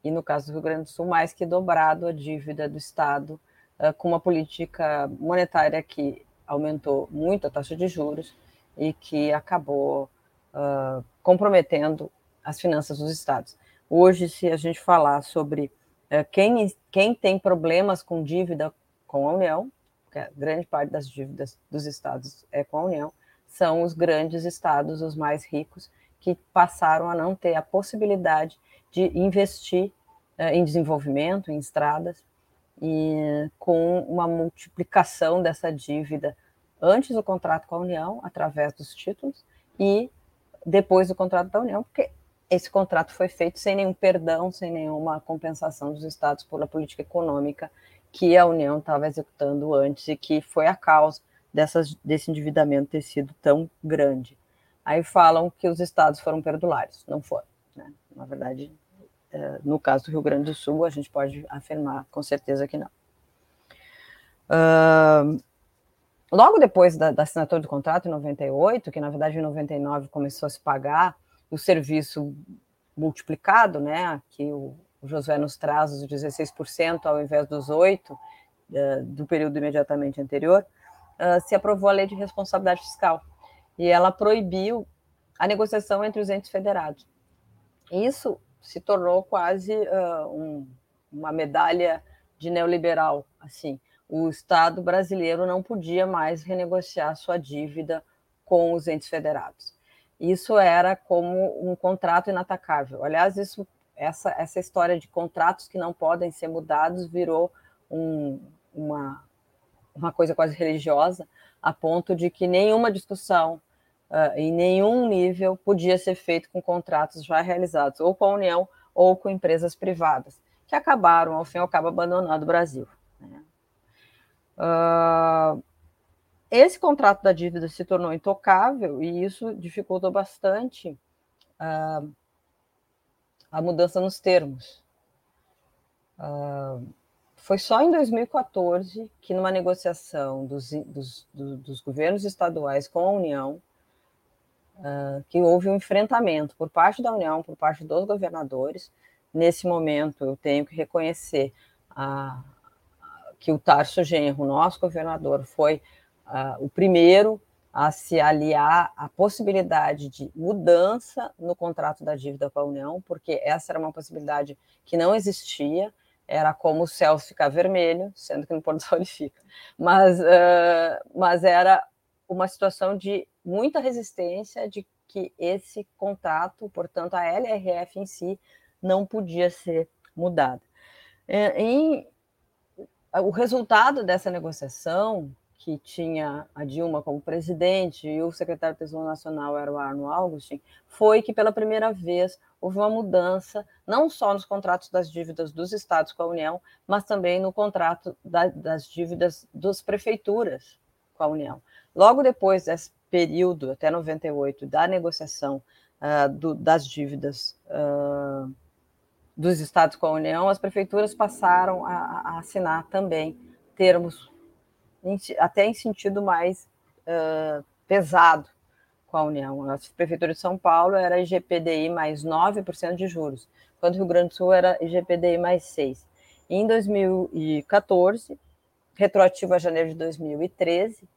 e no caso do Rio Grande do Sul, mais que dobrado a dívida do Estado, uh, com uma política monetária que aumentou muito a taxa de juros e que acabou uh, comprometendo as finanças dos estados. Hoje, se a gente falar sobre quem, quem tem problemas com dívida com a União, porque a grande parte das dívidas dos estados é com a União, são os grandes estados, os mais ricos, que passaram a não ter a possibilidade de investir uh, em desenvolvimento, em estradas, e com uma multiplicação dessa dívida antes do contrato com a União, através dos títulos, e depois do contrato da União, porque esse contrato foi feito sem nenhum perdão, sem nenhuma compensação dos estados pela política econômica que a União estava executando antes e que foi a causa dessas, desse endividamento ter sido tão grande. Aí falam que os estados foram perdulários, não foram. Né? Na verdade, é, no caso do Rio Grande do Sul, a gente pode afirmar com certeza que não. Uh, logo depois da, da, assinatura do contrato, em 98, que na verdade em 99 começou a se pagar o serviço multiplicado, né, que o, o Josué nos traz os 16% ao invés dos 8% uh, é, do período imediatamente anterior, uh, se aprovou a lei de responsabilidade fiscal, e ela proibiu a negociação entre os entes federados. Isso se tornou quase uh, um, uma medalha de neoliberal, assim. O Estado brasileiro não podia mais renegociar sua dívida com os entes federados. Isso era como um contrato inatacável. Aliás, isso, essa, essa história de contratos que não podem ser mudados virou um, uma, uma coisa quase religiosa, a ponto de que nenhuma discussão uh, em nenhum nível podia ser feito com contratos já realizados, ou com a União ou com empresas privadas, que acabaram, ao fim e ao cabo, abandonando o Brasil. Né? Uh, esse contrato da dívida se tornou intocável e isso dificultou bastante uh, a mudança nos termos. Uh, foi só em 2014 que, numa negociação dos, dos, dos, governos estaduais com a União, uh, que houve um enfrentamento por parte da União, por parte dos governadores. Nesse momento, eu tenho que reconhecer a, que o Tarso Genro, nosso governador, foi uh, o primeiro a se aliar à possibilidade de mudança no contrato da dívida com a União, porque essa era uma possibilidade que não existia, era como o céu ficar vermelho, sendo que no pôr do sol ele fica, mas, uh, mas era uma situação de muita resistência de que esse contrato, portanto, a LRF em si, não podia ser mudada. É, em, o resultado dessa negociação, que tinha a Dilma como presidente e o secretário do Tesouro Nacional era o Arno Augustin, foi que pela primeira vez houve uma mudança, não só nos contratos das dívidas dos estados com a União, mas também no contrato da, das dívidas das prefeituras com a União. Logo depois desse período, até 98, da negociação uh, do, das dívidas uh, dos estados com a União, as prefeituras passaram a, a assinar também termos, em, até em sentido mais uh, pesado com a União. A prefeitura de São Paulo era IGPDI mais 9% de juros, enquanto o Rio Grande do Sul era IGPDI mais 6%. Em 2014, retroativo a janeiro de 2013,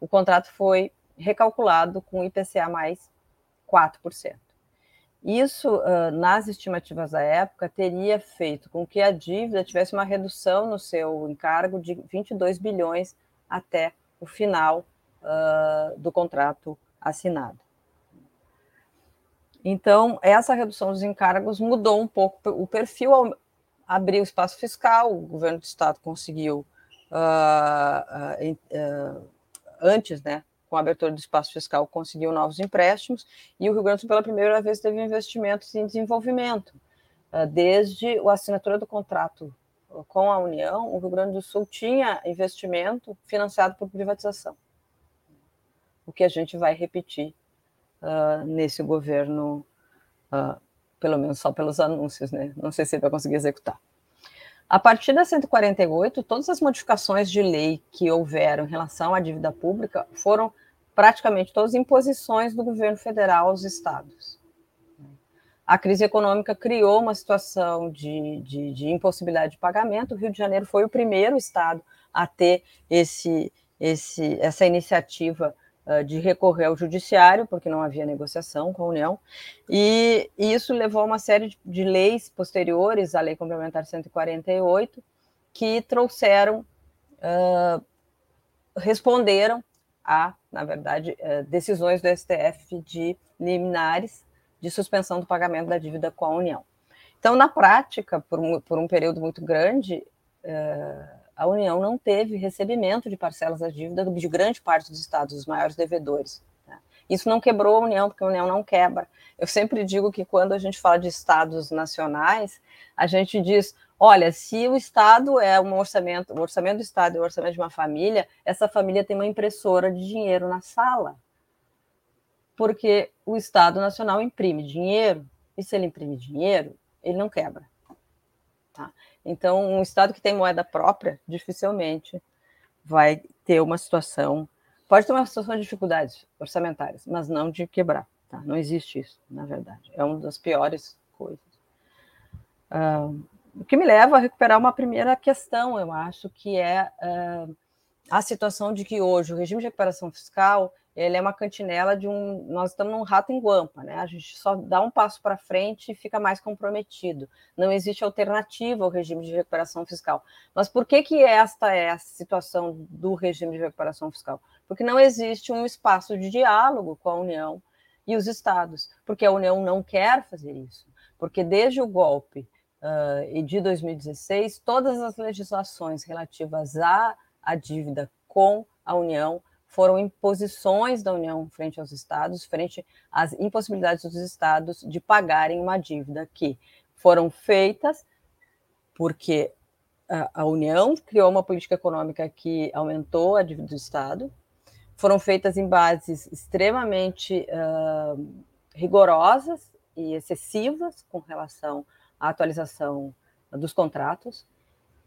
o contrato foi recalculado com IPCA mais 4%. Isso, uh, nas estimativas da época, teria feito com que a dívida tivesse uma redução no seu encargo de 22 bilhões até o final uh, do contrato assinado. Então, essa redução dos encargos mudou um pouco o perfil, o espaço fiscal, o governo do estado conseguiu, uh, antes né, com a abertura do espaço fiscal, conseguiu novos empréstimos, e o Rio Grande do Sul, pela primeira vez, teve investimentos em desenvolvimento. Ah, desde a assinatura do contrato com a União, o Rio Grande do Sul tinha investimento financiado por privatização, o que a gente vai repetir uh, nesse governo, uh, pelo menos só pelos anúncios, né? Não sei se ele vai conseguir executar. A partir da 148, todas as modificações de lei que houveram em relação à dívida pública foram praticamente todas imposições do governo federal aos estados. A crise econômica criou uma situação de, de, de impossibilidade de pagamento. O Rio de Janeiro foi o primeiro estado a ter esse, esse, essa iniciativa de recorrer ao judiciário, porque não havia negociação com a União, e, isso levou a uma série de, de, leis posteriores à Lei Complementar 148, que trouxeram, uh, responderam a, na verdade, uh, decisões do STF de liminares de suspensão do pagamento da dívida com a União. Então, na prática, por um, por um período muito grande, uh, a União não teve recebimento de parcelas da dívida de grande parte dos estados, os maiores devedores. Né? Isso não quebrou a União, porque a União não quebra. Eu sempre digo que quando a gente fala de estados nacionais, a gente diz: olha, se o Estado é um orçamento, o orçamento do Estado é o orçamento de uma família, essa família tem uma impressora de dinheiro na sala. Porque o Estado Nacional imprime dinheiro, e se ele imprime dinheiro, ele não quebra. Tá? Então, um Estado que tem moeda própria dificilmente vai ter uma situação. Pode ter uma situação de dificuldades orçamentárias, mas não de quebrar. Tá? Não existe isso, na verdade. É uma das piores coisas. Uh, o que me leva a recuperar uma primeira questão, eu acho, que é uh, a situação de que hoje o regime de recuperação fiscal ele é uma cantinela de um. Nós estamos num rato em guampa, né? A gente só dá um passo para frente e fica mais comprometido. Não existe alternativa ao regime de recuperação fiscal. Mas por que, que esta é a situação do regime de recuperação fiscal? Porque não existe um espaço de diálogo com a União e os estados, porque a União não quer fazer isso. Porque desde o golpe uh, de 2016, todas as legislações relativas à, à dívida com a União. Foram imposições da União frente aos estados, frente às impossibilidades dos estados de pagarem uma dívida que foram feitas porque a, União criou uma política econômica que aumentou a dívida do Estado, foram feitas em bases extremamente uh, rigorosas e excessivas com relação à atualização dos contratos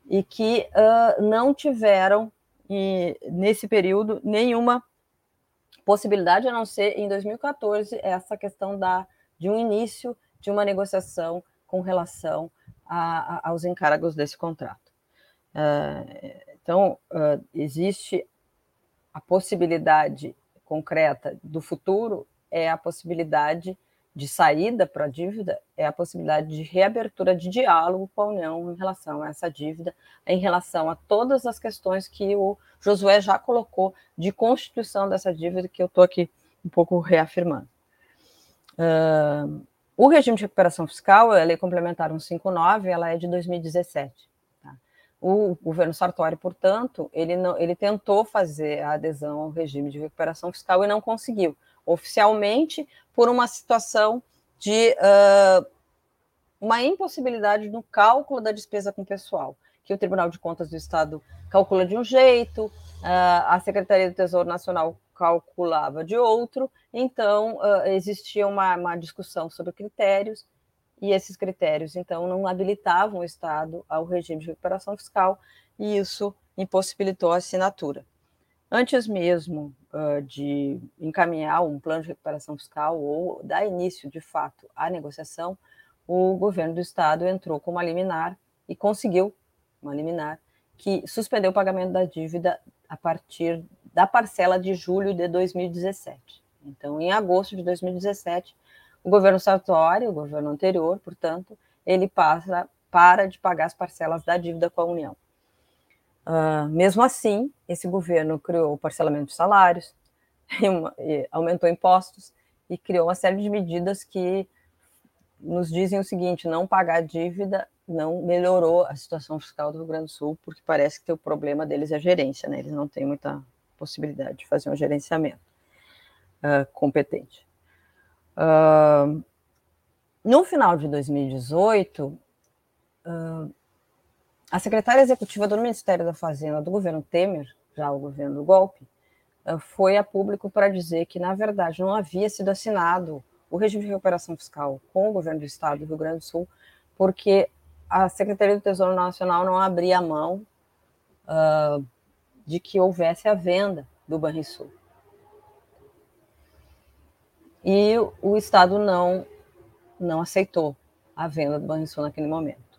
e que uh, não tiveram e nesse período nenhuma possibilidade a não ser em 2014 essa questão da de um início de uma negociação com relação a, a, aos encargos desse contrato. Uh, Então, uh, existe a possibilidade concreta do futuro, é a possibilidade de saída para a dívida, é a possibilidade de reabertura de diálogo com a União em relação a essa dívida, em relação a todas as questões que o Josué já colocou de constituição dessa dívida, que eu estou aqui um pouco reafirmando. Uh, o regime de recuperação fiscal, a Lei Complementar 159, ela é de 2017. Tá? O governo Sartori, portanto, ele, não, ele tentou fazer a adesão ao regime de recuperação fiscal e não conseguiu, oficialmente, por uma situação de uh, uma impossibilidade no cálculo da despesa com pessoal, que o Tribunal de Contas do Estado calcula de um jeito, uh, a Secretaria do Tesouro Nacional calculava de outro, então uh, existia uma, uma, discussão sobre critérios, e esses critérios, então, não habilitavam o Estado ao regime de recuperação fiscal, e isso impossibilitou a assinatura. Antes mesmo uh, de encaminhar um plano de recuperação fiscal ou dar início, de fato, à negociação, o governo do Estado entrou com uma liminar e conseguiu uma liminar que suspendeu o pagamento da dívida a partir da parcela de julho de 2017. Então, em agosto de 2017, o governo Sartori, o governo anterior, portanto, ele passa para de pagar as parcelas da dívida com a União. Uh, mesmo assim, esse governo criou o parcelamento de salários, e uma, e aumentou impostos e criou uma série de medidas que nos dizem o seguinte: não pagar dívida não melhorou a situação fiscal do Rio Grande do Sul, porque parece que o problema deles é a gerência, né? Eles não têm muita possibilidade de fazer um gerenciamento uh, competente. Uh, no final de 2018, uh, a secretária executiva do Ministério da Fazenda do governo Temer, já o governo do golpe, foi a público para dizer que, na verdade, não havia sido assinado o regime de recuperação fiscal com o governo do Estado do Rio Grande do Sul, porque a Secretaria do Tesouro Nacional não abria a mão uh, de que houvesse a venda do Banrisul. E o Estado não, não aceitou a venda do Banrisul naquele momento.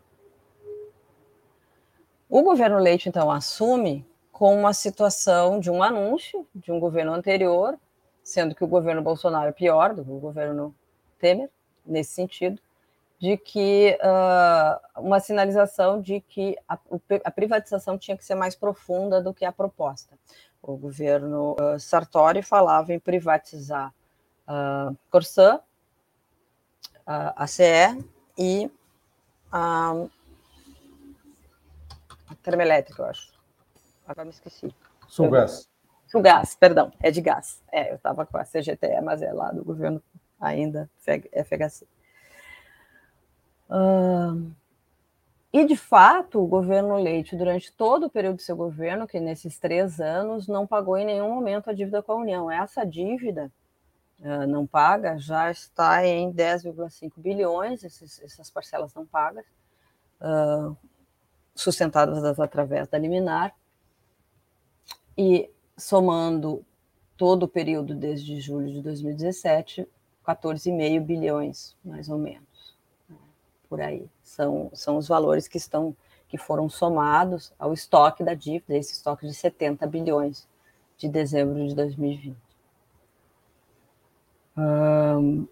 O governo Leite, então, assume com uma situação de um anúncio de um governo anterior, sendo que o governo Bolsonaro é pior do que o governo Temer, nesse sentido, de que uh, uma sinalização de que a, a, privatização tinha que ser mais profunda do que a proposta. O governo uh, Sartori falava em privatizar uh, Corsã, a CE e a termoelétrica, eu acho. Agora me esqueci. Sulgás. Sulgás, perdão, é de gás. É, eu estava com a CGTE, mas é lá do governo ainda, FHC. Uh, e, de fato, o governo Leite, durante todo o período do seu governo, que nesses três anos, não pagou em nenhum momento a dívida com a União. Essa dívida uh, não paga já está em 10,5 bilhões, esses, essas parcelas não pagas, uh, sustentadas através da liminar. E, somando todo o período desde julho de 2017, 14,5 bilhões, mais ou menos por aí. São, são os valores que estão que foram somados ao estoque da dívida, esse estoque de 70 bilhões de dezembro de 2020. Um,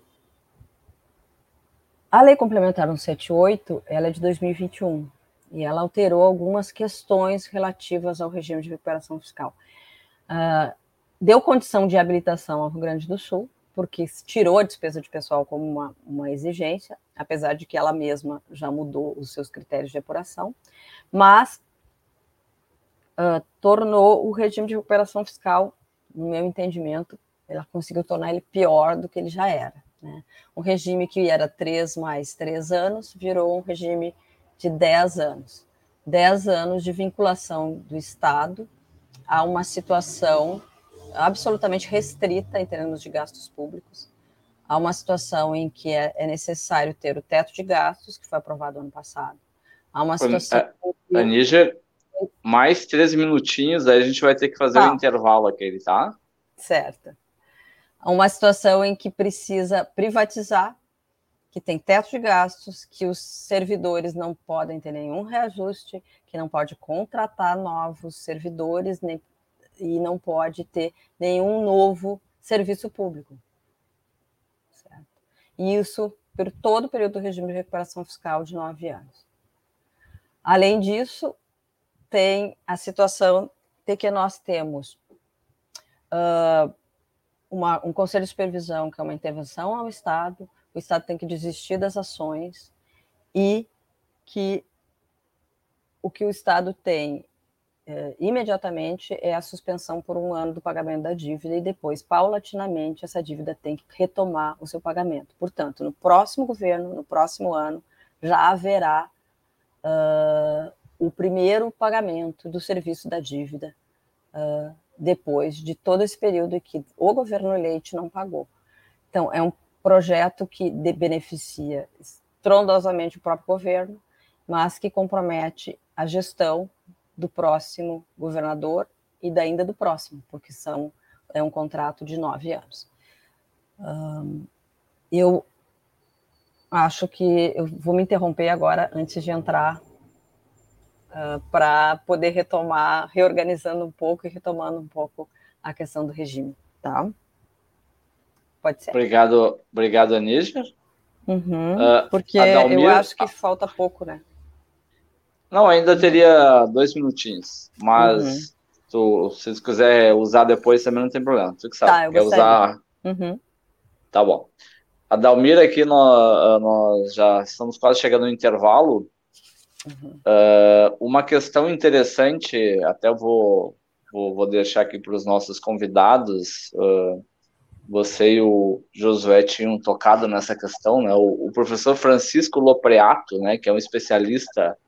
a Lei Complementar 178, ela é de 2021 e ela alterou algumas questões relativas ao regime de recuperação fiscal. Uh, deu condição de habilitação ao Rio Grande do Sul, porque tirou a despesa de pessoal como uma, uma exigência, apesar de que ela mesma já mudou os seus critérios de apuração, mas uh, tornou o regime de recuperação fiscal, no meu entendimento, ela conseguiu tornar ele pior do que ele já era. Né? Um regime que era três mais três anos virou um regime de dez anos. Dez anos de vinculação do Estado a uma situação absolutamente restrita em termos de gastos públicos. Há uma situação em que é, é necessário ter o teto de gastos, que foi aprovado ano passado. Há uma situação. A, a Níger, mais três minutinhos, aí a gente vai ter que fazer o tá. um intervalo aquele, tá? Certo. Há uma situação em que precisa privatizar que tem teto de gastos, que os servidores não podem ter nenhum reajuste, que não pode contratar novos servidores nem, e não pode ter nenhum novo serviço público. Certo? E isso por todo o período do regime de recuperação fiscal de nove anos. Além disso, tem a situação de que nós temos uh, uma, um conselho de supervisão, que é uma intervenção ao Estado, o Estado tem que desistir das ações e que o que o Estado tem é, imediatamente é a suspensão por um ano do pagamento da dívida e depois, paulatinamente, essa dívida tem que retomar o seu pagamento. Portanto, no próximo governo, no próximo ano, já haverá uh, o primeiro pagamento do serviço da dívida uh, depois de todo esse período em que o governo eleito não pagou. Então, é um projeto que beneficia estrondosamente o próprio governo, mas que compromete a gestão do próximo governador e da ainda do próximo, porque são é um contrato de nove anos. Um, eu acho que eu vou me interromper agora antes de entrar uh, para poder retomar, reorganizando um pouco e retomando um pouco a questão do regime, tá? Pode ser. Obrigado, obrigado Anísio. Uhum, uh, porque Adalmir, eu acho que falta pouco, né? Não, ainda teria dois minutinhos, mas uhum. tu, se você quiser usar depois também não tem problema. Tu que sabe. Tá, eu Quer usar. Uhum. Tá bom. A Dalmira aqui nós, nós, já estamos quase chegando no intervalo. Uhum. Uh, uma questão interessante, até vou, vou, vou deixar aqui para os nossos convidados. Uh, você e o Josué tinham tocado nessa questão, né? O, o, professor Francisco Lopreato, né, que é um especialista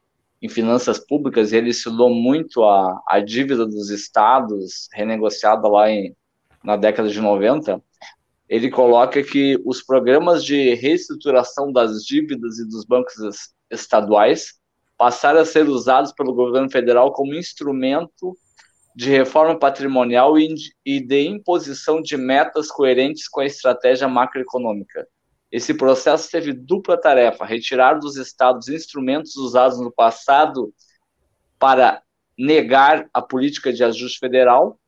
em finanças públicas, ele estudou muito a, a dívida dos estados renegociada lá em, na década de 90. Ele coloca que os programas de reestruturação das dívidas e dos bancos estaduais passaram a ser usados pelo governo federal como instrumento de reforma patrimonial e de imposição de metas coerentes com a estratégia macroeconômica. Esse processo teve dupla tarefa: retirar dos estados instrumentos usados no passado para negar a política de ajuste federal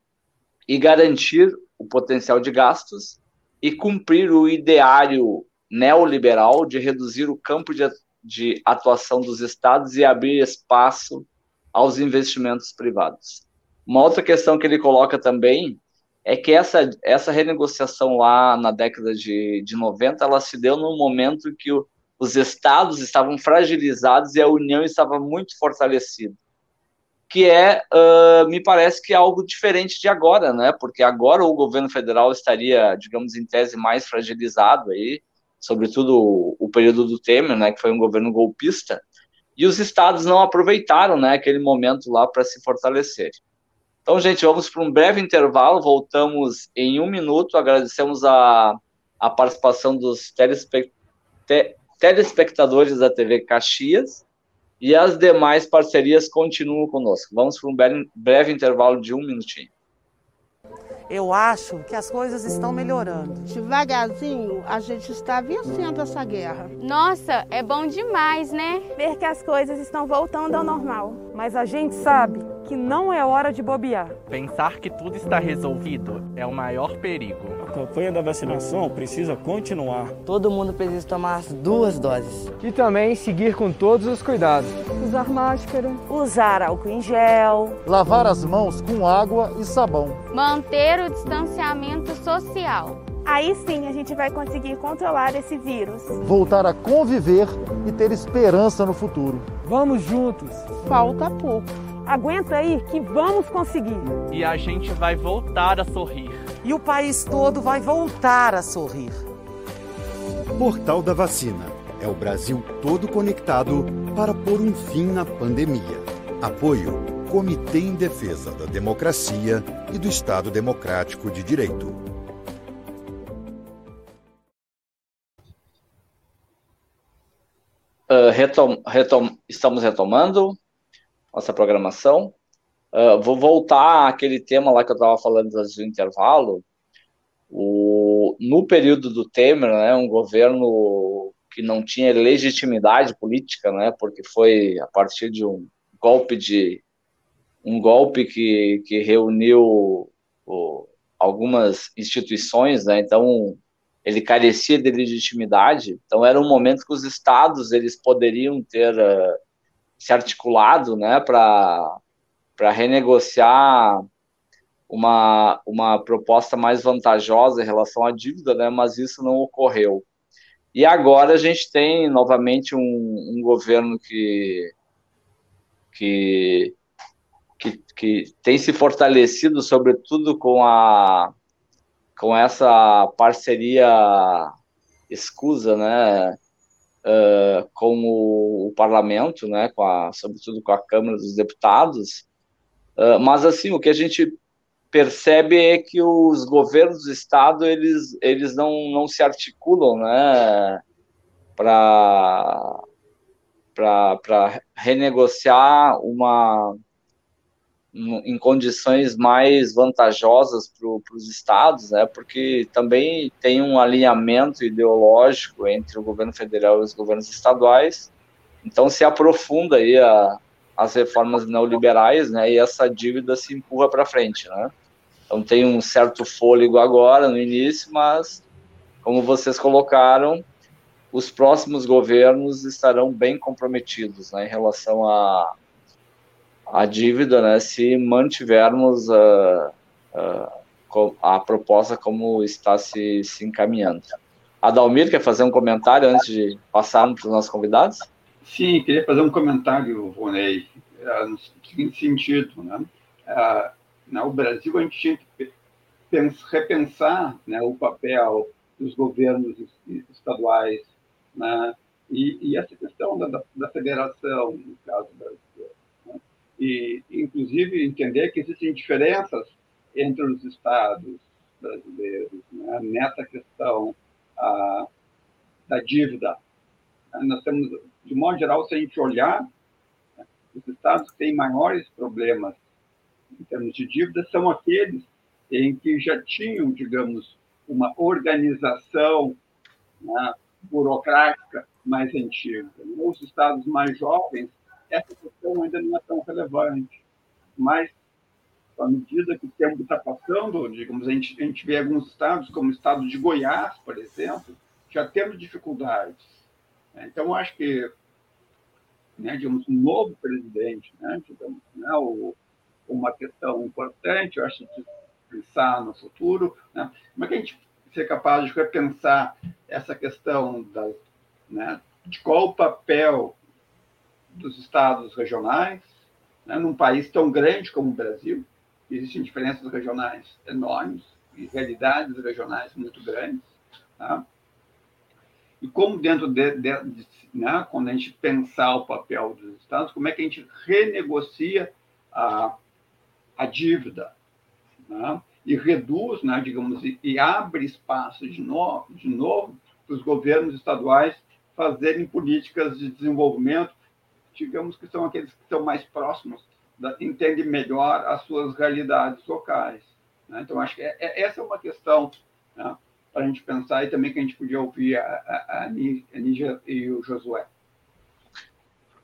e garantir o potencial de gastos e cumprir o ideário neoliberal de reduzir o campo de, atuação dos estados e abrir espaço aos investimentos privados. Uma outra questão que ele coloca também é que essa, essa renegociação lá na década de, de 90, ela se deu num momento que o, os estados estavam fragilizados e a União estava muito fortalecida. Que é, uh, me parece que é algo diferente de agora, né? Porque agora o governo federal estaria, digamos, em tese mais fragilizado aí, sobretudo o, período do Temer, né? Que foi um governo golpista, e os estados não aproveitaram, né? Aquele momento lá para se fortalecer. Então, gente, vamos para um breve intervalo, voltamos em um minuto. Agradecemos a, a participação dos telespe, te, telespectadores da TV Caxias e as demais parcerias continuam conosco. Vamos para um breve, breve intervalo de um minutinho. Eu acho que as coisas estão melhorando. Devagarzinho, a gente está vencendo essa guerra. Nossa, é bom demais, né? Ver que as coisas estão voltando ao normal. Mas a gente sabe que não é hora de bobear. Pensar que tudo está resolvido é o maior perigo. A campanha da vacinação precisa continuar. Todo mundo precisa tomar as duas doses. E também seguir com todos os cuidados. Usar máscara. Usar álcool em gel. Lavar as mãos com água e sabão. Manter o distanciamento social. Aí sim a gente vai conseguir controlar esse vírus. Voltar a conviver e ter esperança no futuro. Vamos juntos. Falta pouco. Aguenta aí que vamos conseguir. E a gente vai voltar a sorrir. E o país todo vai voltar a sorrir. Portal da Vacina. É o Brasil todo conectado para pôr um fim na pandemia. Apoio Comitê em Defesa da Democracia e do Estado Democrático de Direito. Uh, retom, retom, estamos retomando nossa programação. Uh, vou voltar àquele tema lá que eu estava falando antes do intervalo. O, no período do Temer, né, um governo que não tinha legitimidade política, né? Porque foi a partir de um golpe de um golpe que, que reuniu o, algumas instituições, né? Então ele carecia de legitimidade. Então era um momento que os estados eles poderiam ter uh, se articulado, né? Para renegociar uma, uma proposta mais vantajosa em relação à dívida, né, mas isso não ocorreu. E agora a gente tem novamente um, um governo que, que, que, que, tem se fortalecido, sobretudo com, a, com essa parceria escusa, né, uh, com o, o, parlamento, né, com a, sobretudo com a Câmara dos Deputados, uh, mas assim, o que a gente percebe é que os governos do estado eles, eles não, não se articulam né, para renegociar uma em condições mais vantajosas para os estados, né, porque também tem um alinhamento ideológico entre o governo federal e os governos estaduais, então se aprofunda aí a, as reformas neoliberais, né, e essa dívida se empurra para frente, né. Então tem um certo fôlego agora no início, mas como vocês colocaram, os próximos governos estarão bem comprometidos né, em relação a, a, dívida, né, se mantivermos a, a, a, proposta como está se, se encaminhando. Adalmir, quer fazer um comentário antes de passarmos para os nossos convidados? Sim, queria fazer um comentário, Ronei, eh, no seguinte sentido. Né? Ah, no Brasil, a gente tinha que repensar né, o papel dos governos estaduais né, e, e, essa questão da, da, federação, no caso brasileiro. Né, e, inclusive, entender que existem diferenças entre os estados brasileiros né, nessa questão a, da dívida. Nós temos, de modo geral, se a gente olhar, os estados que têm maiores problemas em termos de dívida, são aqueles em que já tinham, digamos, uma organização né, burocrática mais antiga. Nos estados mais jovens, essa questão ainda não é tão relevante. Mas, à medida que o tempo está passando, digamos, a gente, a gente vê alguns estados, como o estado de Goiás, por exemplo, já temos dificuldades. Então, acho que, né, digamos, um novo presidente, né, digamos, né, o, uma questão importante, eu acho, de pensar no futuro. Né? Como é que a gente ser capaz de repensar essa questão da, né, de qual o papel dos estados regionais né, num país tão grande como o Brasil? Existem diferenças regionais enormes e realidades regionais muito grandes. Tá? E como dentro de, de, de né, quando a gente pensar o papel dos estados, como é que a gente renegocia a a dívida né? e reduz, né, digamos, e, e abre espaço de novo, de novo para os governos estaduais fazerem políticas de desenvolvimento, digamos que são aqueles que estão mais próximos, da, entendem melhor as suas realidades locais. Né? Então, acho que é, é, essa é uma questão né, para a gente pensar e também que a gente podia ouvir a, a, a Níger e o Josué.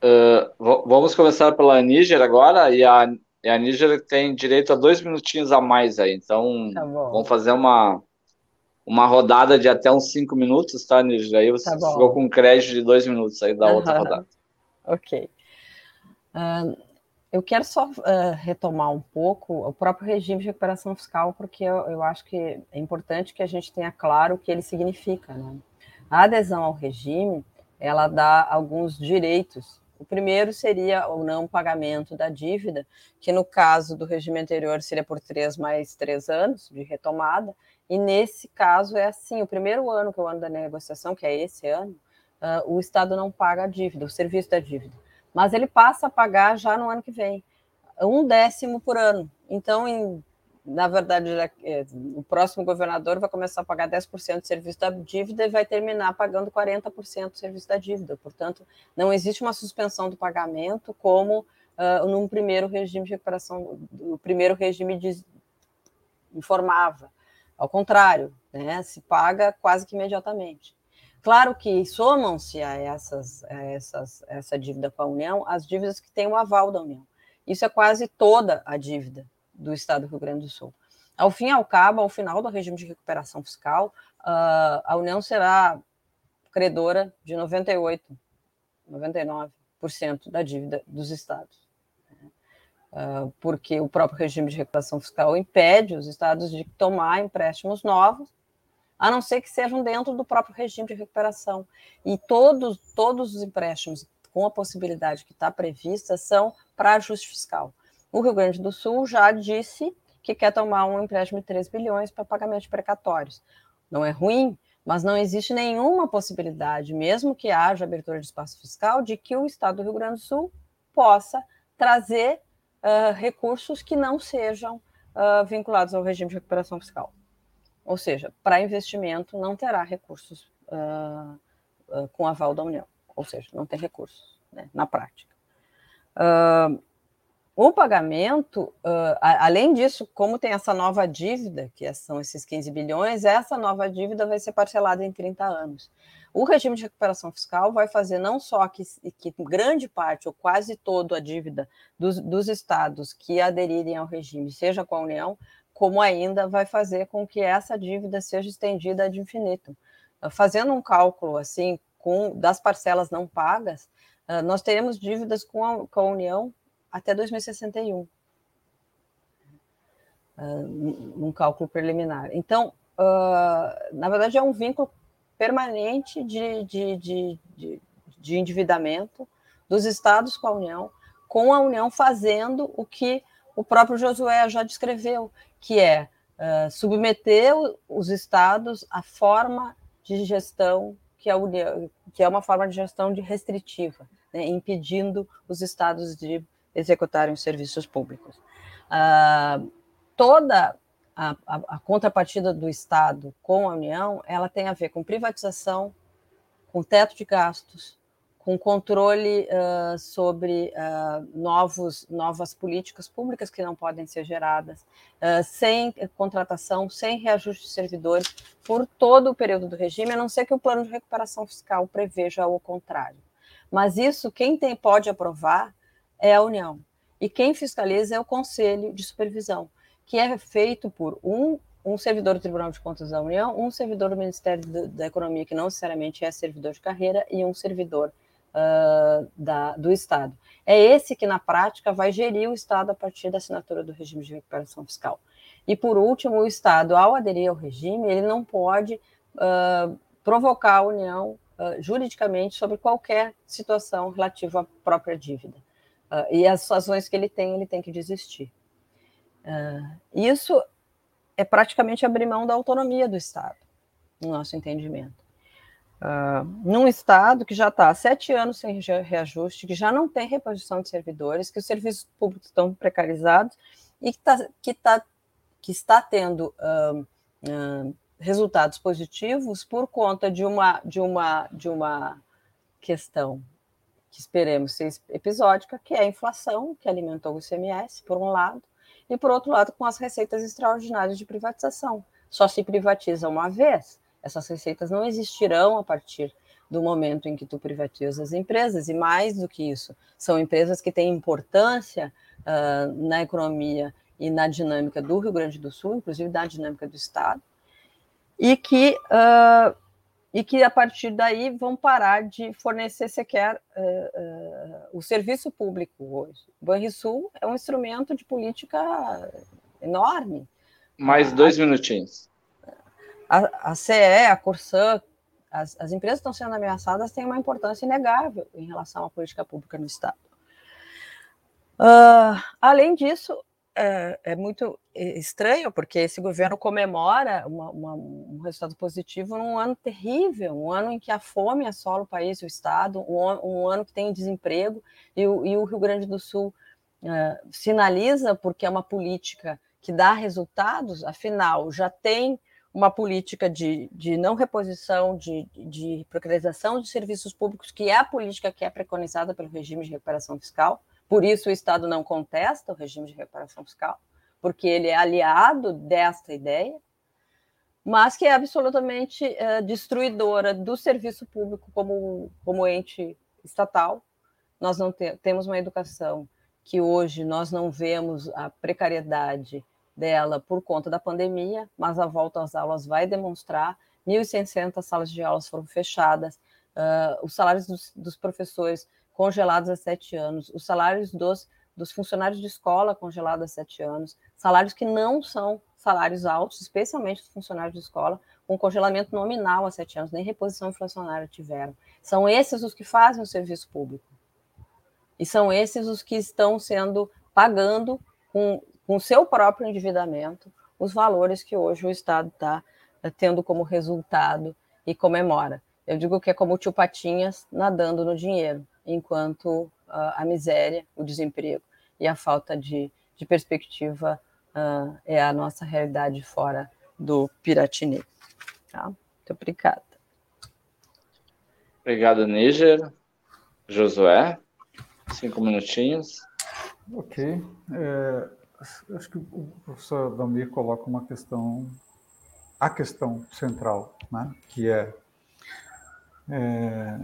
Uh, vamos começar pela Níger agora, e a e a Níger tem direito a dois minutinhos a mais aí. Então, tá vamos fazer uma, uma rodada de até uns cinco minutos, tá, Níger? Aí você tá ficou com crédito de dois minutos aí da uhum. outra rodada. Ok. Uh, eu quero só uh, retomar um pouco o próprio regime de recuperação fiscal, porque eu, eu, acho que é importante que a gente tenha claro o que ele significa. Né? A adesão ao regime, ela dá alguns direitos o primeiro seria o não pagamento da dívida, que no caso do regime anterior seria por três mais três anos de retomada, e nesse caso é assim: o primeiro ano, que é o ano da negociação, que é esse ano, uh, o Estado não paga a dívida, o serviço da dívida, mas ele passa a pagar já no ano que vem, um décimo por ano. Então, em na verdade, é, o próximo governador vai começar a pagar 10% de serviço da dívida e vai terminar pagando 40% do serviço da dívida. Portanto, não existe uma suspensão do pagamento como uh, num primeiro regime de recuperação, o primeiro regime de, informava. Ao contrário, né, se paga quase que imediatamente. Claro que somam-se a, essas, a essas, essa dívida com a União as dívidas que têm o aval da União. Isso é quase toda a dívida do Estado do Rio Grande do Sul. Ao fim e ao cabo, ao final do regime de recuperação fiscal, uh, a União será credora de 98, 99% da dívida dos estados. Uh, porque o próprio regime de recuperação fiscal impede os estados de tomar empréstimos novos a não ser que sejam dentro do próprio regime de recuperação. E todos, todos os empréstimos com a possibilidade que está prevista são para ajuste fiscal. O Rio Grande do Sul já disse que quer tomar um empréstimo de 3 bilhões para pagamento de precatórios. Não é ruim, mas não existe nenhuma possibilidade, mesmo que haja abertura de espaço fiscal, de que o Estado do Rio Grande do Sul possa trazer uh, recursos que não sejam uh, vinculados ao regime de recuperação fiscal. Ou seja, para investimento não terá recursos uh, uh, com aval da União, ou seja, não tem recursos né, na prática. Uh, o pagamento, além disso, como tem essa nova dívida, que são esses 15 bilhões, essa nova dívida vai ser parcelada em 30 anos. O regime de recuperação fiscal vai fazer não só que, que grande parte ou quase toda a dívida dos, dos estados que aderirem ao regime, seja com a União, como ainda vai fazer com que essa dívida seja estendida de infinito. Fazendo um cálculo assim com das parcelas não pagas, ah, nós teremos dívidas com a, com a União até 2061. Uh, um cálculo preliminar. Então, na verdade, é um vínculo permanente de, de, de, de endividamento dos estados com a União, com a União fazendo o que o próprio Josué já descreveu, que é uh, submeter os estados à forma de gestão que, a União, que é uma forma de gestão de restritiva, né, impedindo os estados de executarem os serviços públicos. Uh, toda a, a, a, contrapartida do Estado com a União, ela tem a ver com privatização, com teto de gastos, com controle uh, sobre uh, novos, novas políticas públicas que não podem ser geradas, uh, sem contratação, sem reajuste de servidores, por todo o período do regime, a não ser que o plano de recuperação fiscal preveja o contrário. Mas isso, quem tem, pode aprovar é a União. E quem fiscaliza é o Conselho de Supervisão, que é feito por um um servidor do Tribunal de Contas da União, um servidor do Ministério da Economia, que não necessariamente é servidor de carreira, e um servidor uh, da, do Estado. É esse que, na prática, vai gerir o Estado a partir da assinatura do regime de recuperação fiscal. E, por último, o Estado, ao aderir ao regime, ele não pode uh, provocar a União uh, juridicamente sobre qualquer situação relativa à própria dívida. e as ações que ele tem, ele tem que desistir. isso é praticamente abrir mão da autonomia do Estado, no nosso entendimento uh, num estado que já está há sete anos sem reajuste, que já não tem reposição de servidores, que os serviços públicos estão precarizados e que, tá, que, tá, que está tendo uh, uh, resultados positivos por conta de uma, de uma, de uma questão que esperemos ser episódica, que é a inflação, que alimentou o ICMS, por um lado, e por outro lado, com as receitas extraordinárias de privatização. Só se privatiza uma vez, essas receitas não existirão a partir do momento em que tu privatizas as empresas, e mais do que isso, são empresas que têm importância uh, na economia e na dinâmica do Rio Grande do Sul, inclusive na dinâmica do Estado, e que, uh, e que a partir daí vão parar de fornecer sequer uh, o serviço público hoje. O Banrisul é um instrumento de política enorme. Mais dois minutinhos a, a CE, a Corsã, as, as empresas que estão sendo ameaçadas têm uma importância inegável em relação à política pública no Estado. Uh, além disso, é, é, muito estranho, porque esse governo comemora uma, uma, um resultado positivo num ano terrível, um ano em que a fome assola o país e o Estado, um, um ano que tem desemprego, e o, e o Rio Grande do Sul uh, sinaliza porque é uma política que dá resultados, afinal, já tem uma política de, de não reposição, de, de precarização de serviços públicos, que é a política que é preconizada pelo regime de recuperação fiscal. Por isso, o Estado não contesta o regime de recuperação fiscal, porque ele é aliado desta ideia. mas que é absolutamente uh, destruidora do serviço público como, como ente estatal. Nós não te, temos uma educação que hoje nós não vemos a precariedade dela por conta da pandemia, mas a volta às aulas vai demonstrar. 1.600 salas de aulas foram fechadas, uh, os salários dos, dos, professores congelados há sete anos, os salários dos, dos funcionários de escola congelados há sete anos, salários que não são salários altos, especialmente dos funcionários de escola, com congelamento nominal há sete anos, nem reposição inflacionária tiveram. São esses os que fazem o serviço público. E são esses os que estão sendo pagando com o seu próprio endividamento os valores que hoje o Estado está eh, tendo como resultado e comemora. Eu digo que é como o tio Patinhas nadando no dinheiro, enquanto uh, a miséria, o desemprego e a falta de, de perspectiva uh, é a nossa realidade fora do Piratini. Tá? Muito obrigada. Obrigado, Níger. Josué, cinco minutinhos. Ok. É, acho que o professor Damir coloca uma questão, a questão central, né? que é, é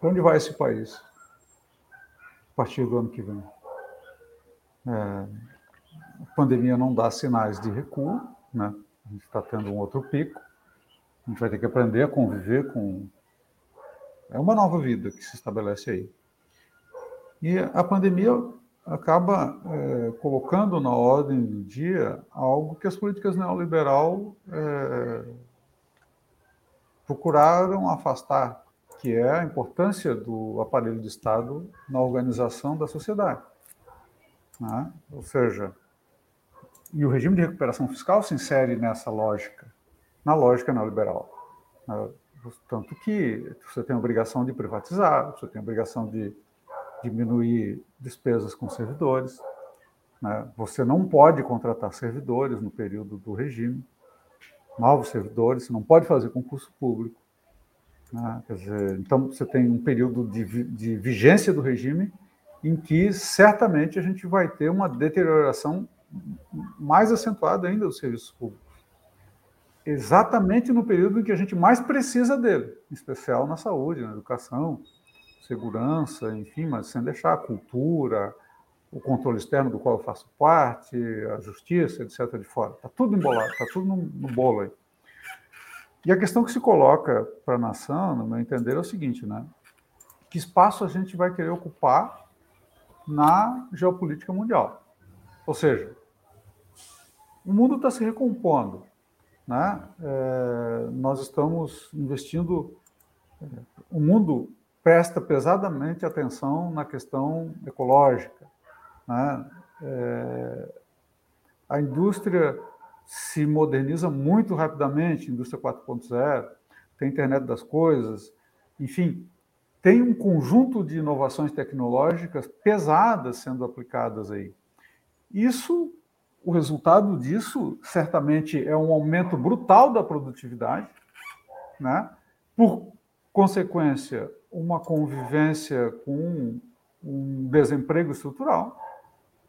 para onde vai esse país a partir do ano que vem? É, a pandemia não dá sinais de recuo, né? a gente está tendo um outro pico, a gente vai ter que aprender a conviver com. É uma nova vida que se estabelece aí. E a pandemia acaba é, colocando na ordem do dia algo que as políticas neoliberal é, procuraram afastar, que é a importância do aparelho de Estado na organização da sociedade. Né? Ou seja, e o regime de recuperação fiscal se insere nessa lógica, na lógica neoliberal. Né? Tanto que você tem a obrigação de privatizar, você tem a obrigação de diminuir despesas com servidores, né? você não pode contratar servidores no período do regime, novos servidores, você não pode fazer concurso público. Né? Dizer, então, você tem um período de, de vigência do regime em que certamente a gente vai ter uma deterioração mais acentuado ainda dos serviços públicos. Exatamente no período em que a gente mais precisa dele, em especial na saúde, na educação, segurança, enfim, mas sem deixar a cultura, o controle externo do qual eu faço parte, a justiça, etc., de fora. Está tudo embolado, está tudo no, no, bolo aí. E a questão que se coloca para a nação, no meu entender, é o seguinte, né? Que espaço a gente vai querer ocupar na geopolítica mundial? Ou seja, o mundo está se recompondo. Né? É, nós estamos investindo. É, o mundo presta pesadamente atenção na questão ecológica. Né? É, a indústria se moderniza muito rapidamente indústria 4.0, tem internet das coisas, enfim, tem um conjunto de inovações tecnológicas pesadas sendo aplicadas aí. Isso o resultado disso, certamente, é um aumento brutal da produtividade, né? por consequência, uma convivência com um desemprego estrutural,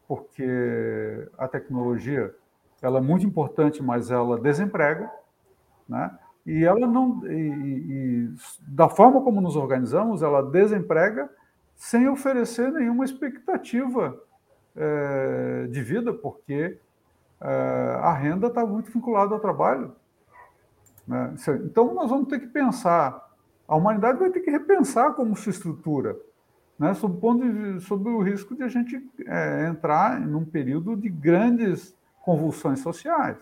porque a tecnologia ela é muito importante, mas ela desemprega, né? E ela não, e, e, da forma como nos organizamos, ela desemprega sem oferecer nenhuma expectativa é, de vida, porque é, a renda está muito vinculada ao trabalho. Né? Então, nós vamos ter que pensar, a humanidade vai ter que repensar como se estrutura, né? sob, de, sob o risco de a gente é, entrar um período de grandes convulsões sociais.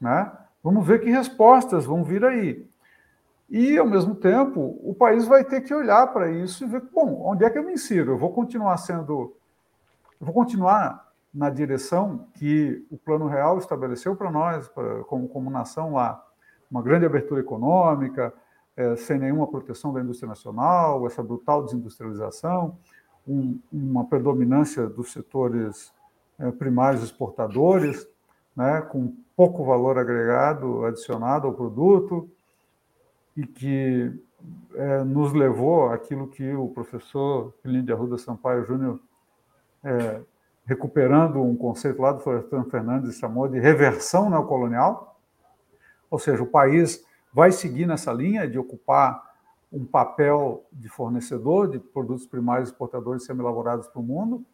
Né? Vamos ver que respostas vão vir aí. E, ao mesmo tempo, o país vai ter que olhar para isso e ver, bom, onde é que eu me insiro? Eu vou continuar sendo eu vou continuar na direção que o Plano Real estabeleceu para nós, pra, como, como nação lá, uma grande abertura econômica, é, sem nenhuma proteção da indústria nacional, essa brutal desindustrialização, um, uma predominância dos setores é, primários exportadores, né, com pouco valor agregado adicionado ao produto, e que é, nos levou àquilo que o professor Plínio Arruda Sampaio Júnior é, recuperando um conceito lá do Florestan Fernandes chamou de reversão neocolonial, Ou seja, o país vai seguir nessa linha de ocupar um papel de fornecedor de produtos primários exportadores semi-elaborados para o mundo,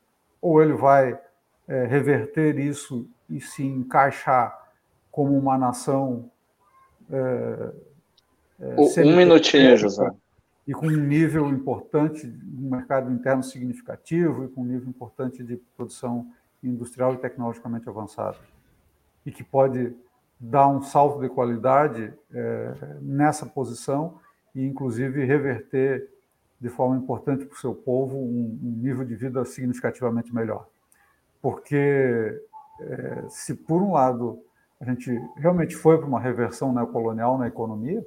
ou ele vai é, reverter isso e se encaixar como uma nação. É, é, um minutinho, José. E com um nível importante, um mercado interno significativo e com um nível importante de produção industrial e tecnologicamente avançada. E que pode dar um salto de qualidade é, nessa posição e, inclusive, reverter de forma importante para o seu povo um, um, nível de vida significativamente melhor. Porque, é, se por um lado a gente realmente foi para uma reversão neocolonial na economia,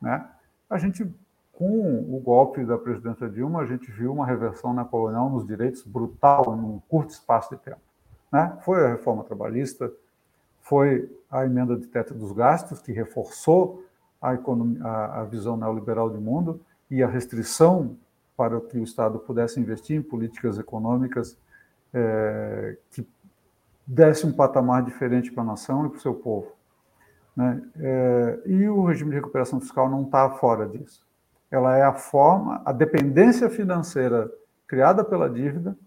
né, a gente, com o golpe da presidenta Dilma, a gente viu uma reversão neocolonial nos direitos brutal em um curto espaço de tempo. Né? Foi a reforma trabalhista, foi a emenda de teto dos gastos, que reforçou a, economia, a, visão neoliberal do mundo e a restrição para que o Estado pudesse investir em políticas econômicas é, que desse um patamar diferente para a nação e para o seu povo. Né? É, e o regime de recuperação fiscal não está fora disso. Ela é a forma, a dependência financeira criada pela dívida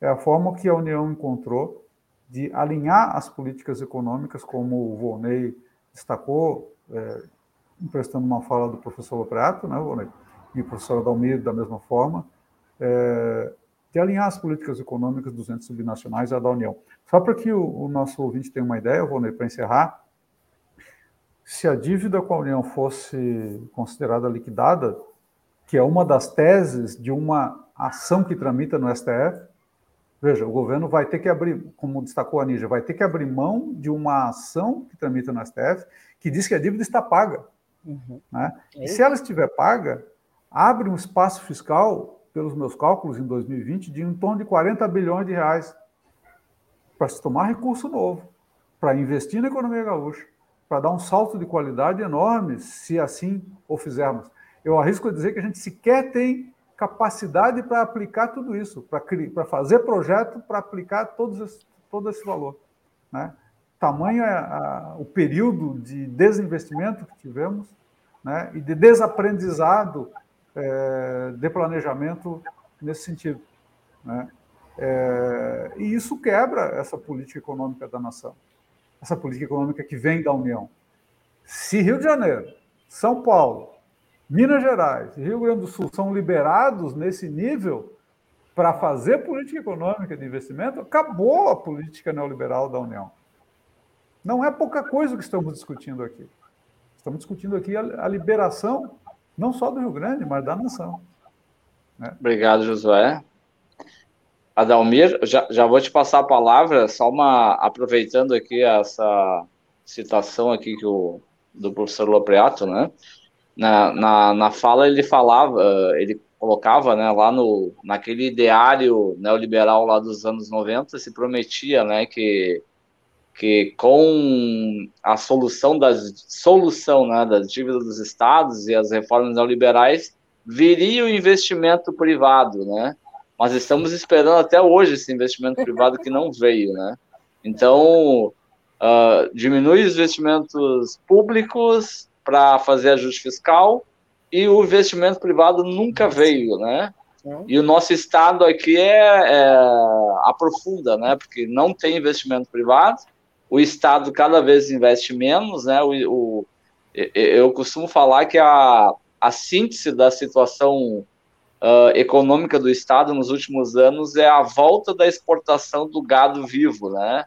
é a forma que a União encontrou de alinhar as políticas econômicas, como o Volney destacou, é, emprestando uma fala do professor Lopreato, né, Volney, e o professor Adalmir da mesma forma, é, de alinhar as políticas econômicas dos entes subnacionais à da União. Só para que o, o nosso ouvinte tenha uma ideia, Volney, para encerrar, se a dívida com a União fosse considerada liquidada, que é uma das teses de uma ação que tramita no STF, Veja, o governo vai ter que abrir, como destacou a Nígia, vai ter que abrir mão de uma ação que tramita no STF que diz que a dívida está paga. Uhum. Né? E se ela estiver paga, abre um espaço fiscal, pelos meus cálculos, em 2020, de em torno de 40 bilhões de reais para se tomar recurso novo, para investir na economia gaúcha, para dar um salto de qualidade enorme, se assim o fizermos. Eu arrisco a dizer que a gente sequer tem capacidade para aplicar tudo isso, para fazer projeto para aplicar todos esse, todo esse valor. Né? Tamanho é a, o período de desinvestimento que tivemos né? e de desaprendizado é, de planejamento nesse sentido. Né? É, e isso quebra essa política econômica da nação, essa política econômica que vem da União. Se Rio de Janeiro, São Paulo, Minas Gerais e Rio Grande do Sul são liberados nesse nível para fazer política econômica de investimento, acabou a política neoliberal da União. Não é pouca coisa que estamos discutindo aqui. Estamos discutindo aqui a, a liberação não só do Rio Grande, mas da nação. Né? Obrigado, Josué. Adalmir, já, já vou te passar a palavra, só uma aproveitando aqui essa citação aqui que o, do professor Lopreato, né? Na, na, na fala ele falava, ele colocava, né, lá no, naquele ideário neoliberal lá dos anos 90, se prometia, né, que, que com a solução das, solução, né, das dívidas dos estados e as reformas neoliberais, viria o investimento privado, né, mas estamos esperando até hoje esse investimento privado que não veio, né, então, uh, diminui os investimentos públicos, para fazer ajuste fiscal e o investimento privado nunca veio, né? E o nosso estado aqui é, é, aprofunda, né? Porque não tem investimento privado, o estado cada vez investe menos, né? O, o eu costumo falar que a, a síntese da situação uh, econômica do estado nos últimos anos é a volta da exportação do gado vivo, né?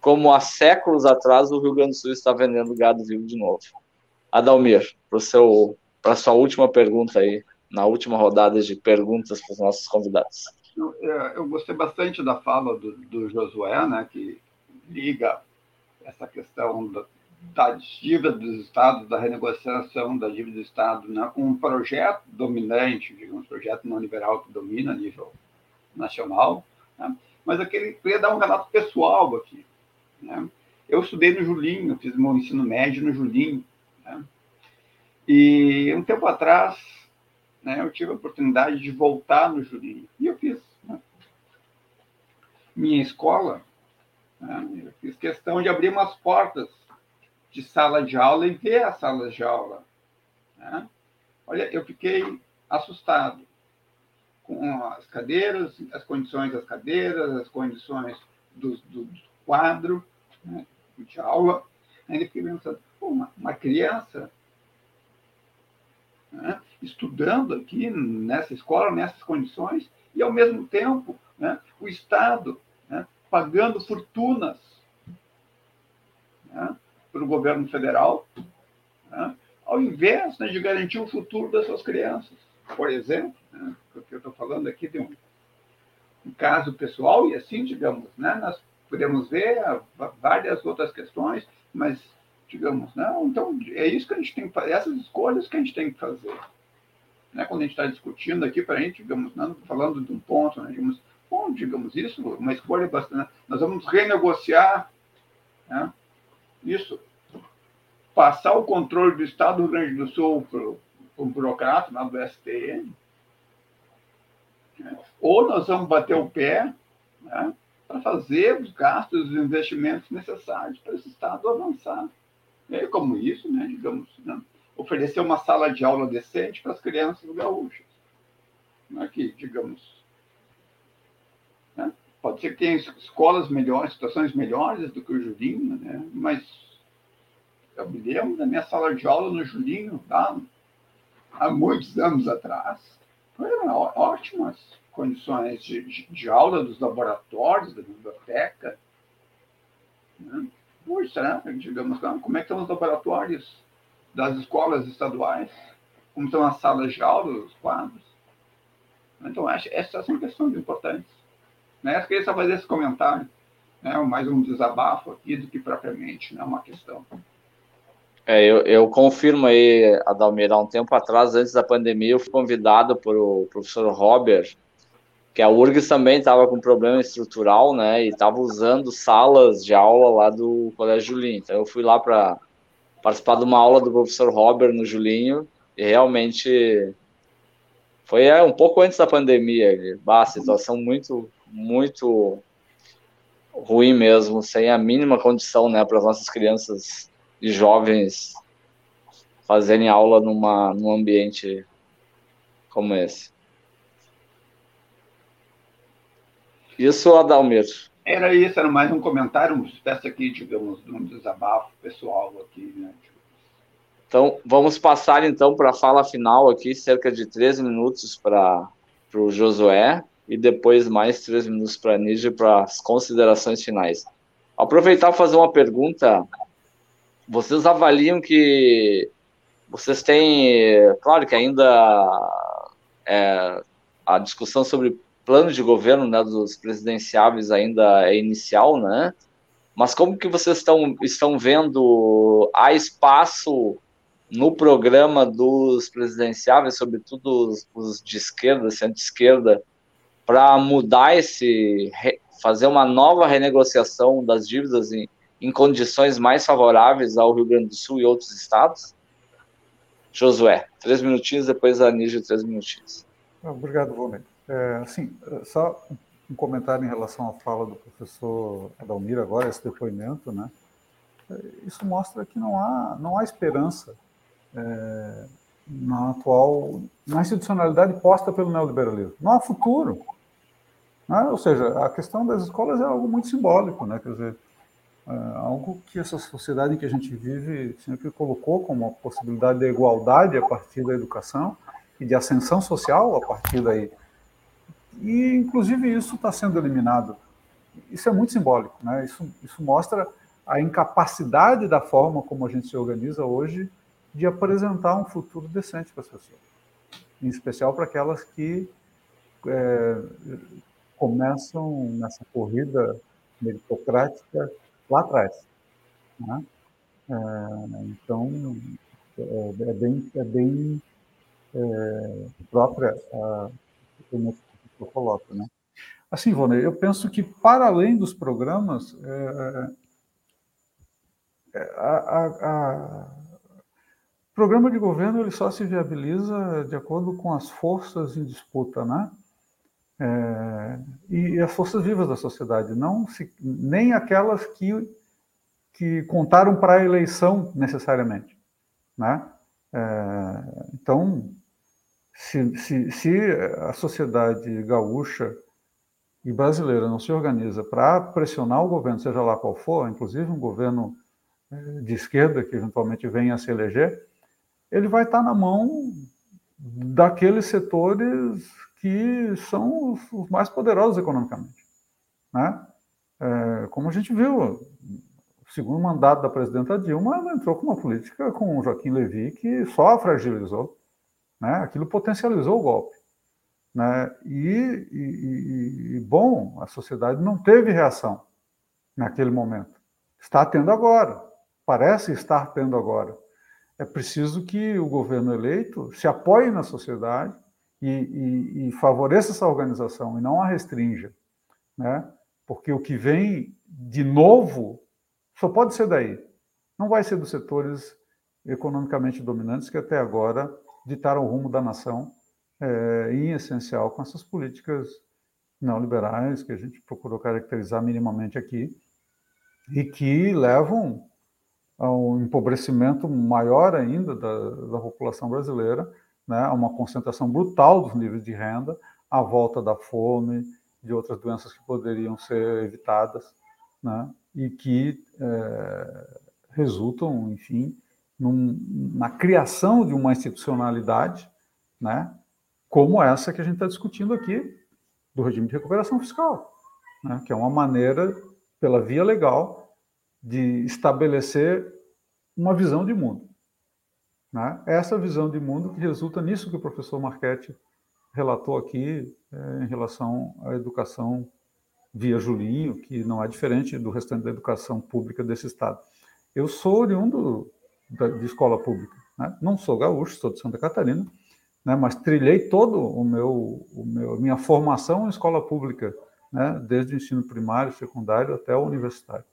Como há séculos atrás o Rio Grande do Sul está vendendo gado vivo de novo. Adalmir, para a sua última pergunta aí, na última rodada de perguntas para os nossos convidados. É, eu gostei bastante da fala do, do Josué, né, que liga essa questão da, da dívida dos estados, da renegociação da dívida do estado, né, um projeto dominante, um projeto não liberal que domina a nível nacional, né, mas eu queria dar um relato pessoal aqui. Né. Eu estudei no Julinho, fiz meu ensino médio no Julinho? E um tempo atrás, né, eu tive a oportunidade de voltar no Julinho. E eu fiz. Né? Minha escola, né, eu fiz questão de abrir umas portas de sala de aula e ver as salas de aula. Né? Olha, eu fiquei assustado com as cadeiras, as condições das cadeiras, as condições do, do, do quadro né, de aula. Ainda fiquei pensando, uma, uma criança né, estudando aqui nessa escola, nessas condições, e ao mesmo tempo né, o Estado né, pagando fortunas né, para o governo federal, né, ao invés né, de garantir o futuro das suas crianças. Por exemplo, o que eu estou falando aqui de um, um, caso pessoal, e assim, digamos, nós podemos ver várias outras questões, mas, digamos, não, então é isso que a gente tem que fazer, essas escolhas que a gente tem que fazer. Né, quando a gente está discutindo aqui, para a gente, digamos, não falando de um ponto, né, digamos, bom, digamos isso, uma escolha bastante. Nós vamos renegociar né, isso, passar o controle do Estado do Rio Grande do Sul para o burocrata lá do STN, né, ou nós vamos bater o pé né, para fazer os gastos, os investimentos necessários para esse Estado avançar. E como isso, né, digamos, né, oferecer uma sala de aula decente para as crianças gaúchas. Né, que, digamos, né, pode ser que tenha escolas melhores, situações melhores do que o Julinho, né, mas eu me lembro da minha sala de aula no Julinho, tá, há muitos anos atrás. Foram ótimas condições de, de, de aula dos laboratórios, da biblioteca. Né? Puxa, né? digamos, como é que estão os laboratórios das escolas estaduais? Como estão as salas de aula, os quadros? Então, acho essas são questões importantes. Né? Eu queria só fazer esse comentário, né? mais um desabafo aqui do que propriamente né? uma questão. É, eu, eu, confirmo aí, Adalmir, há um tempo atrás, antes da pandemia, eu fui convidado por o professor Robert, que a URGS também estava com problema estrutural, né, e estava usando salas de aula lá do Colégio Julinho. Então eu fui lá para participar de uma aula do professor Robert no Julinho, e realmente foi é, um pouco antes da pandemia, bah, situação muito, muito ruim mesmo, sem a mínima condição, né, para as nossas crianças de jovens fazerem aula numa, num ambiente como esse. Isso, Adalmir. Era isso, era mais um comentário, uma espécie aqui, digamos, de um desabafo pessoal aqui, né? Então, vamos passar então para a fala final aqui, cerca de 13 minutos para o Josué e depois mais três minutos para a Nígia para as considerações finais. Aproveitar e fazer uma pergunta vocês avaliam que vocês têm, claro que ainda é, a discussão sobre plano de governo né, dos presidenciáveis ainda é inicial, né? Mas como que vocês estão, estão vendo a espaço no programa dos presidenciáveis, sobretudo os, os de esquerda, centro-esquerda, para mudar esse, fazer uma nova renegociação das dívidas em, em condições mais favoráveis ao Rio Grande do Sul e outros estados? Josué, três minutinhos, depois a Nígia, três minutinhos. Obrigado, Volney. É, assim, só um comentário em relação à fala do professor Adalmir agora, esse depoimento, né? É, isso mostra que não há, não há esperança é, na atual, na institucionalidade posta pelo neoliberalismo. Não há futuro. Né? Ou seja, a questão das escolas é algo muito simbólico, né? Quer dizer, é algo que essa sociedade que a gente vive sempre colocou como uma possibilidade de igualdade a partir da educação e de ascensão social a partir daí. E, inclusive, isso está sendo eliminado. Isso é muito simbólico, né? Isso, isso mostra a incapacidade da forma como a gente se organiza hoje de apresentar um futuro decente para as pessoas, em especial para aquelas que é, começam nessa corrida meritocrática lá atrás. Né? É, então, é, é, bem, é bem é, própria a, eu coloco. Né? Assim, Vone, eu penso que, para além dos programas, é, é, a, a, a, o programa de governo ele só se viabiliza de acordo com as forças em disputa, né? É, e as forças vivas da sociedade, não se, nem aquelas que, que contaram para a eleição necessariamente. Né? É, então, se, se, se a sociedade gaúcha e brasileira não se organiza para pressionar o governo, seja lá qual for, inclusive um governo é, de esquerda que eventualmente venha a se eleger, ele vai estar na mão daqueles setores que são os mais poderosos economicamente. Né? É, como a gente viu, o segundo mandato da presidenta Dilma, ela entrou com uma política com o Joaquim Levy que só a fragilizou. Né? Aquilo potencializou o golpe. Né? E, e, e, bom, a sociedade não teve reação naquele momento. Está tendo agora. Parece estar tendo agora. É preciso que o governo eleito se apoie na sociedade e, e, favoreça essa organização e não a restrinja. Né? Porque o que vem de novo só pode ser daí. Não vai ser dos setores economicamente dominantes que até agora ditaram o rumo da nação, é, em essencial com essas políticas neoliberais que a gente procurou caracterizar minimamente aqui e que levam a um empobrecimento maior ainda da, da população brasileira, né, a uma concentração brutal dos níveis de renda, a volta da fome, de outras doenças que poderiam ser evitadas, né, e que é, resultam, enfim, num, na criação de uma institucionalidade, né, como essa que a gente está discutindo aqui, do regime de recuperação fiscal, né, que é uma maneira, pela via legal, de estabelecer uma visão de mundo. Né? Essa visão de mundo que resulta nisso que o professor Marchetti relatou aqui é, em relação à educação via Julinho, que não é diferente do restante da educação pública desse estado. Eu sou oriundo de escola pública, né? não sou gaúcho, sou de Santa Catarina, né? mas trilhei todo o meu, o meu minha formação em escola pública, né? desde o ensino primário, secundário até o universitário.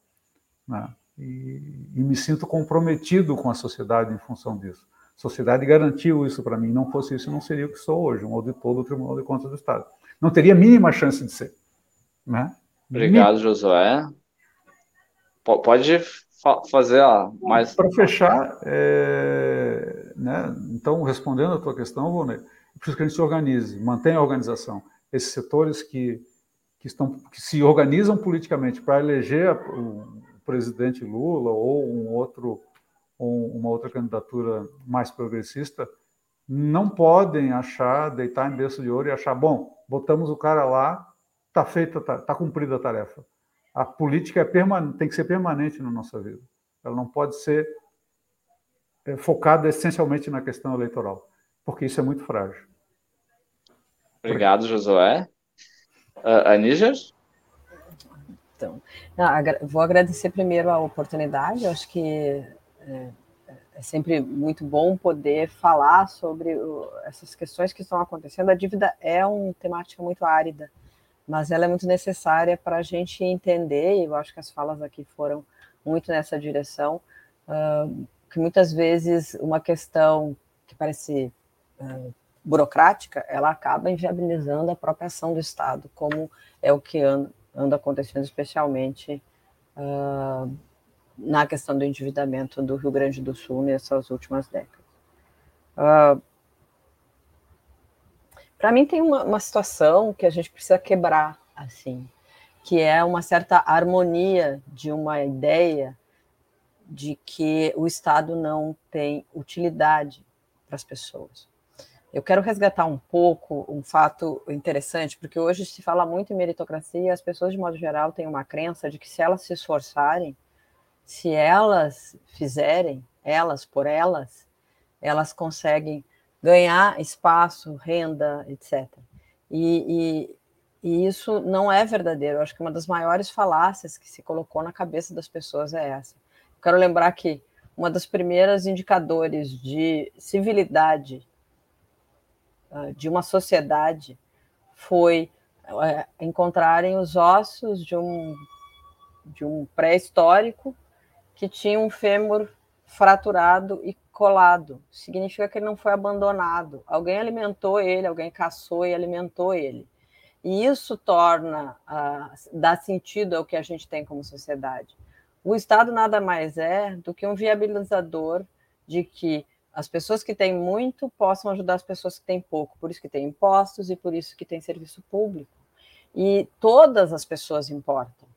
Né? E, e me sinto comprometido com a sociedade em função disso. A sociedade garantiu isso para mim. Não fosse isso, não seria o que sou hoje, um auditor do Tribunal de Contas do Estado. Não teria a mínima chance de ser. Né? Obrigado, Josué. Pode fazer ó, mais. Para fechar, é, né, então, respondendo a tua questão, Volney, é preciso que a gente se organize, mantenha a organização. Esses setores que, que, estão, que se organizam politicamente para eleger o presidente Lula ou um outro, ou uma outra candidatura mais progressista, não podem achar, deitar em berço de ouro e achar, bom, botamos o cara lá, está feita, está tá cumprida a tarefa. A política é tem que ser permanente na nossa vida. Ela não pode ser é, focada essencialmente na questão eleitoral, porque isso é muito frágil. Obrigado, Josué. Uh, Aníger? Então, não, vou agradecer primeiro a oportunidade. Eu acho que é, é sempre muito bom poder falar sobre o, essas questões que estão acontecendo. A dívida é uma temática muito árida mas ela é muito necessária para a gente entender, e eu acho que as falas aqui foram muito nessa direção, uh, que muitas vezes uma questão que parece uh, burocrática, ela acaba inviabilizando a própria ação do Estado, como é o que anda, anda acontecendo especialmente uh, na questão do endividamento do Rio Grande do Sul nessas últimas décadas. Para mim tem uma, uma situação que a gente precisa quebrar, assim, que é uma certa harmonia de uma ideia de que o Estado não tem utilidade para as pessoas. Eu quero resgatar um pouco um fato interessante, porque hoje se fala muito em meritocracia e as pessoas, de modo geral, têm uma crença de que se elas se esforçarem, se elas fizerem, elas por elas, elas conseguem ganhar espaço, renda, etc. E, e, e, isso não é verdadeiro. Eu acho que uma das maiores falácias que se colocou na cabeça das pessoas é essa. Eu quero lembrar que uma das primeiras indicadores de civilidade uh, de uma sociedade foi uh, encontrarem os ossos de um, de um pré-histórico que tinha um fêmur fraturado e colado. Significa que ele não foi abandonado. Alguém alimentou ele, alguém caçou e alimentou ele. E isso torna, uh, dá sentido ao que a gente tem como sociedade. o Estado nada mais é do que um viabilizador de que as pessoas que têm muito possam ajudar as pessoas que têm pouco, por isso que tem impostos e por isso que tem serviço público. E todas as pessoas importam.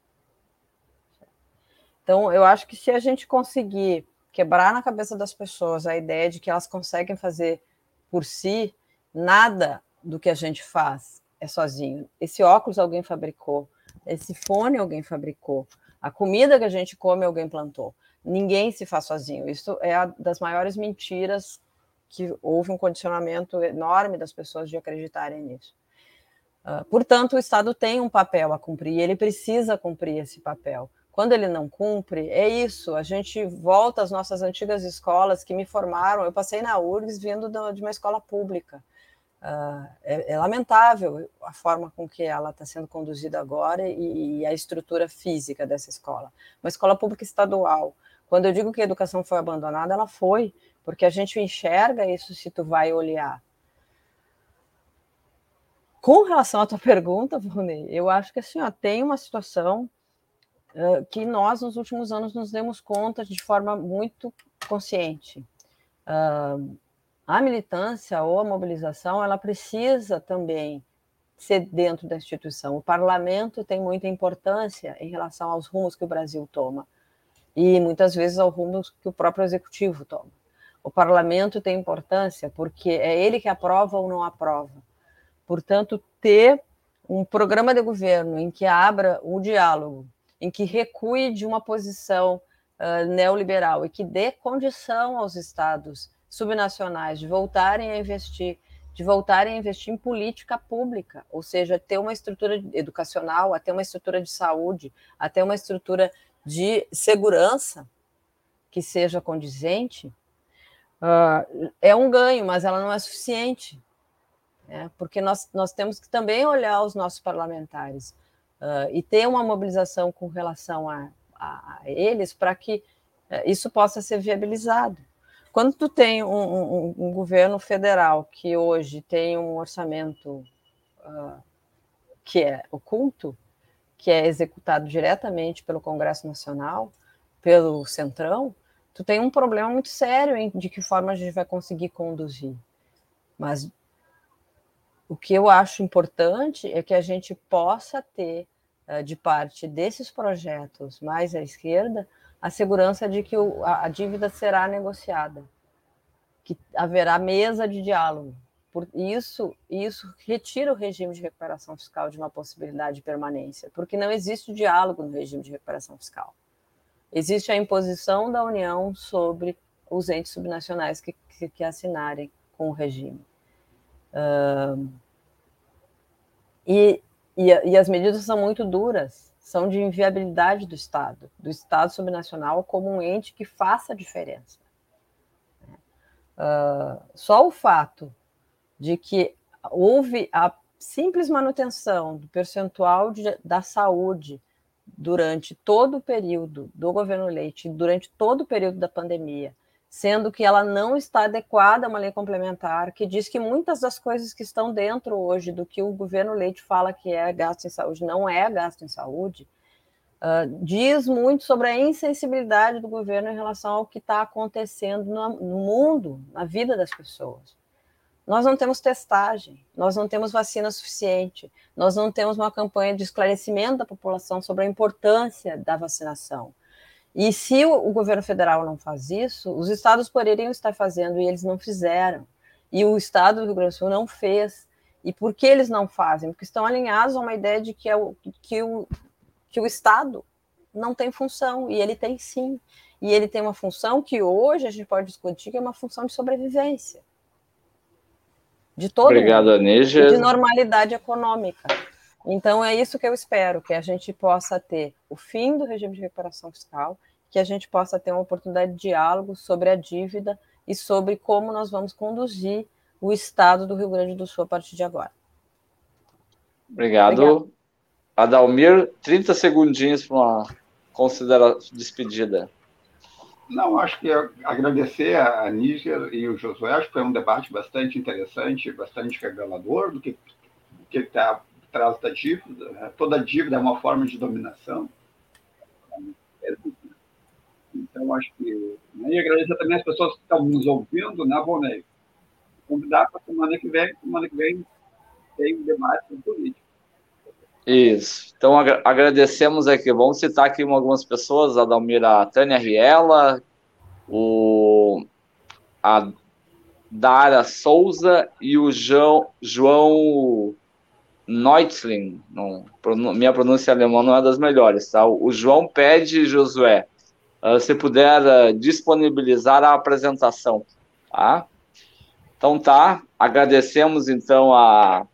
Então, eu acho que se a gente conseguir quebrar na cabeça das pessoas a ideia de que elas conseguem fazer por si, nada do que a gente faz é sozinho. Esse óculos alguém fabricou, esse fone alguém fabricou, a comida que a gente come alguém plantou. Ninguém se faz sozinho. Isso é a das maiores mentiras que houve um condicionamento enorme das pessoas de acreditarem nisso. Uh, portanto, o Estado tem um papel a cumprir e ele precisa cumprir esse papel. Quando ele não cumpre, é isso. A gente volta às nossas antigas escolas que me formaram. Eu passei na URGS vindo de uma escola pública. Uh, é, é, lamentável a forma com que ela está sendo conduzida agora e, e, a estrutura física dessa escola. Uma escola pública estadual. Quando eu digo que a educação foi abandonada, ela foi, porque a gente enxerga isso se tu vai olhar. Com relação à tua pergunta, Vunei, eu acho que assim, ó, tem uma situação que nós, nos últimos anos, nos demos conta de forma muito consciente. Uh, a militância ou a mobilização, ela precisa também ser dentro da instituição. O parlamento tem muita importância em relação aos rumos que o Brasil toma e muitas vezes aos rumos que o próprio executivo toma. O parlamento tem importância porque é ele que aprova ou não aprova. Portanto, ter um programa de governo em que abra o diálogo, em que recue de uma posição uh, neoliberal e que dê condição aos estados subnacionais de voltarem a investir, de voltarem a investir em política pública, ou seja, ter uma estrutura educacional, até uma estrutura de saúde, até uma estrutura de segurança que seja condizente, uh, é um ganho, mas ela não é suficiente, né? porque nós, nós temos que também olhar os nossos parlamentares uh, e ter uma mobilização com relação a, a, eles para que uh, isso possa ser viabilizado. Quando tu tem um, um, um governo federal que hoje tem um orçamento uh, que é oculto, que é executado diretamente pelo Congresso Nacional, pelo Centrão, tu tem um problema muito sério em de que forma a gente vai conseguir conduzir. Mas o que eu acho importante é que a gente possa ter, uh, de parte desses projetos mais à esquerda, a segurança de que a dívida será negociada, que haverá mesa de diálogo. Por isso, isso retira o regime de recuperação fiscal de uma possibilidade de permanência, porque não existe diálogo no regime de recuperação fiscal. Existe a imposição da União sobre os entes subnacionais que, que, que assinarem com o regime. Uh, e, e, e as medidas são muito duras, são de inviabilidade do Estado, do Estado subnacional como um ente que faça diferença. Uh, só o fato de que houve a simples manutenção do percentual de, da saúde durante todo o período do governo Leite, durante todo o período da pandemia, sendo que ela não está adequada a uma lei complementar que diz que muitas das coisas que estão dentro hoje do que o governo Leite fala que é gasto em saúde não é gasto em saúde, uh, diz muito sobre a insensibilidade do governo em relação ao que está acontecendo no, no mundo, na vida das pessoas. Nós não temos testagem, nós não temos vacina suficiente, nós não temos uma campanha de esclarecimento da população sobre a importância da vacinação. E se o, governo federal não faz isso, os estados poderiam estar fazendo e eles não fizeram. E o estado do Rio Grande do Sul não fez. E por que eles não fazem? Porque estão alinhados a uma ideia de que, é o, que, o, que o Estado não tem função, e ele tem sim. E ele tem uma função que hoje a gente pode discutir, que é uma função de sobrevivência. De todo Obrigado, mundo. Anígia. De normalidade econômica. Então, é isso que eu espero, que a gente possa ter o fim do regime de recuperação fiscal, que a gente possa ter uma oportunidade de diálogo sobre a dívida e sobre como nós vamos conduzir o Estado do Rio Grande do Sul a partir de agora. Obrigado. Obrigado. Adalmir, 30 segundinhos para uma consideração despedida. Não, acho que agradecer a Níger e o Josué, acho que foi um debate bastante interessante, bastante revelador do que está trás da dívida. Né? Toda dívida é uma forma de dominação. Então, acho que. Né, e agradecer também as pessoas que estão nos ouvindo, né, Vonei? Convidar para a semana que vem. Semana que vem tem um debate político. Isso. Então, ag agradecemos aqui. Vamos citar aqui algumas pessoas: a Dalmira Tânia Riela, o, a Dara Souza e o João, João Neutling. Não, minha pronúncia alemã não é das melhores, tá? O João pede, Josué, uh, se puder uh, disponibilizar a apresentação, tá? Então tá, agradecemos então a,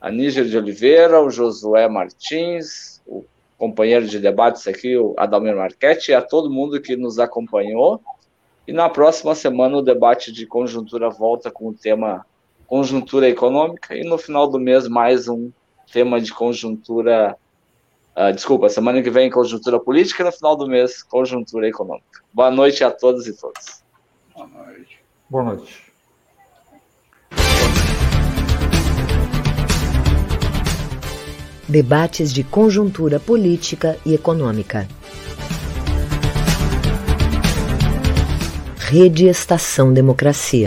a Níger de Oliveira, o Josué Martins, o companheiro de debates aqui, o Adalmir Marchetti, e a todo mundo que nos acompanhou. E na próxima semana o debate de conjuntura volta com o tema conjuntura econômica e no final do mês mais um tema de conjuntura. Uh, desculpa, semana que vem conjuntura política e no final do mês conjuntura econômica. Boa noite a todos e todas. Boa noite. Boa noite. Debates de conjuntura política e econômica. Rede Estação Democracia.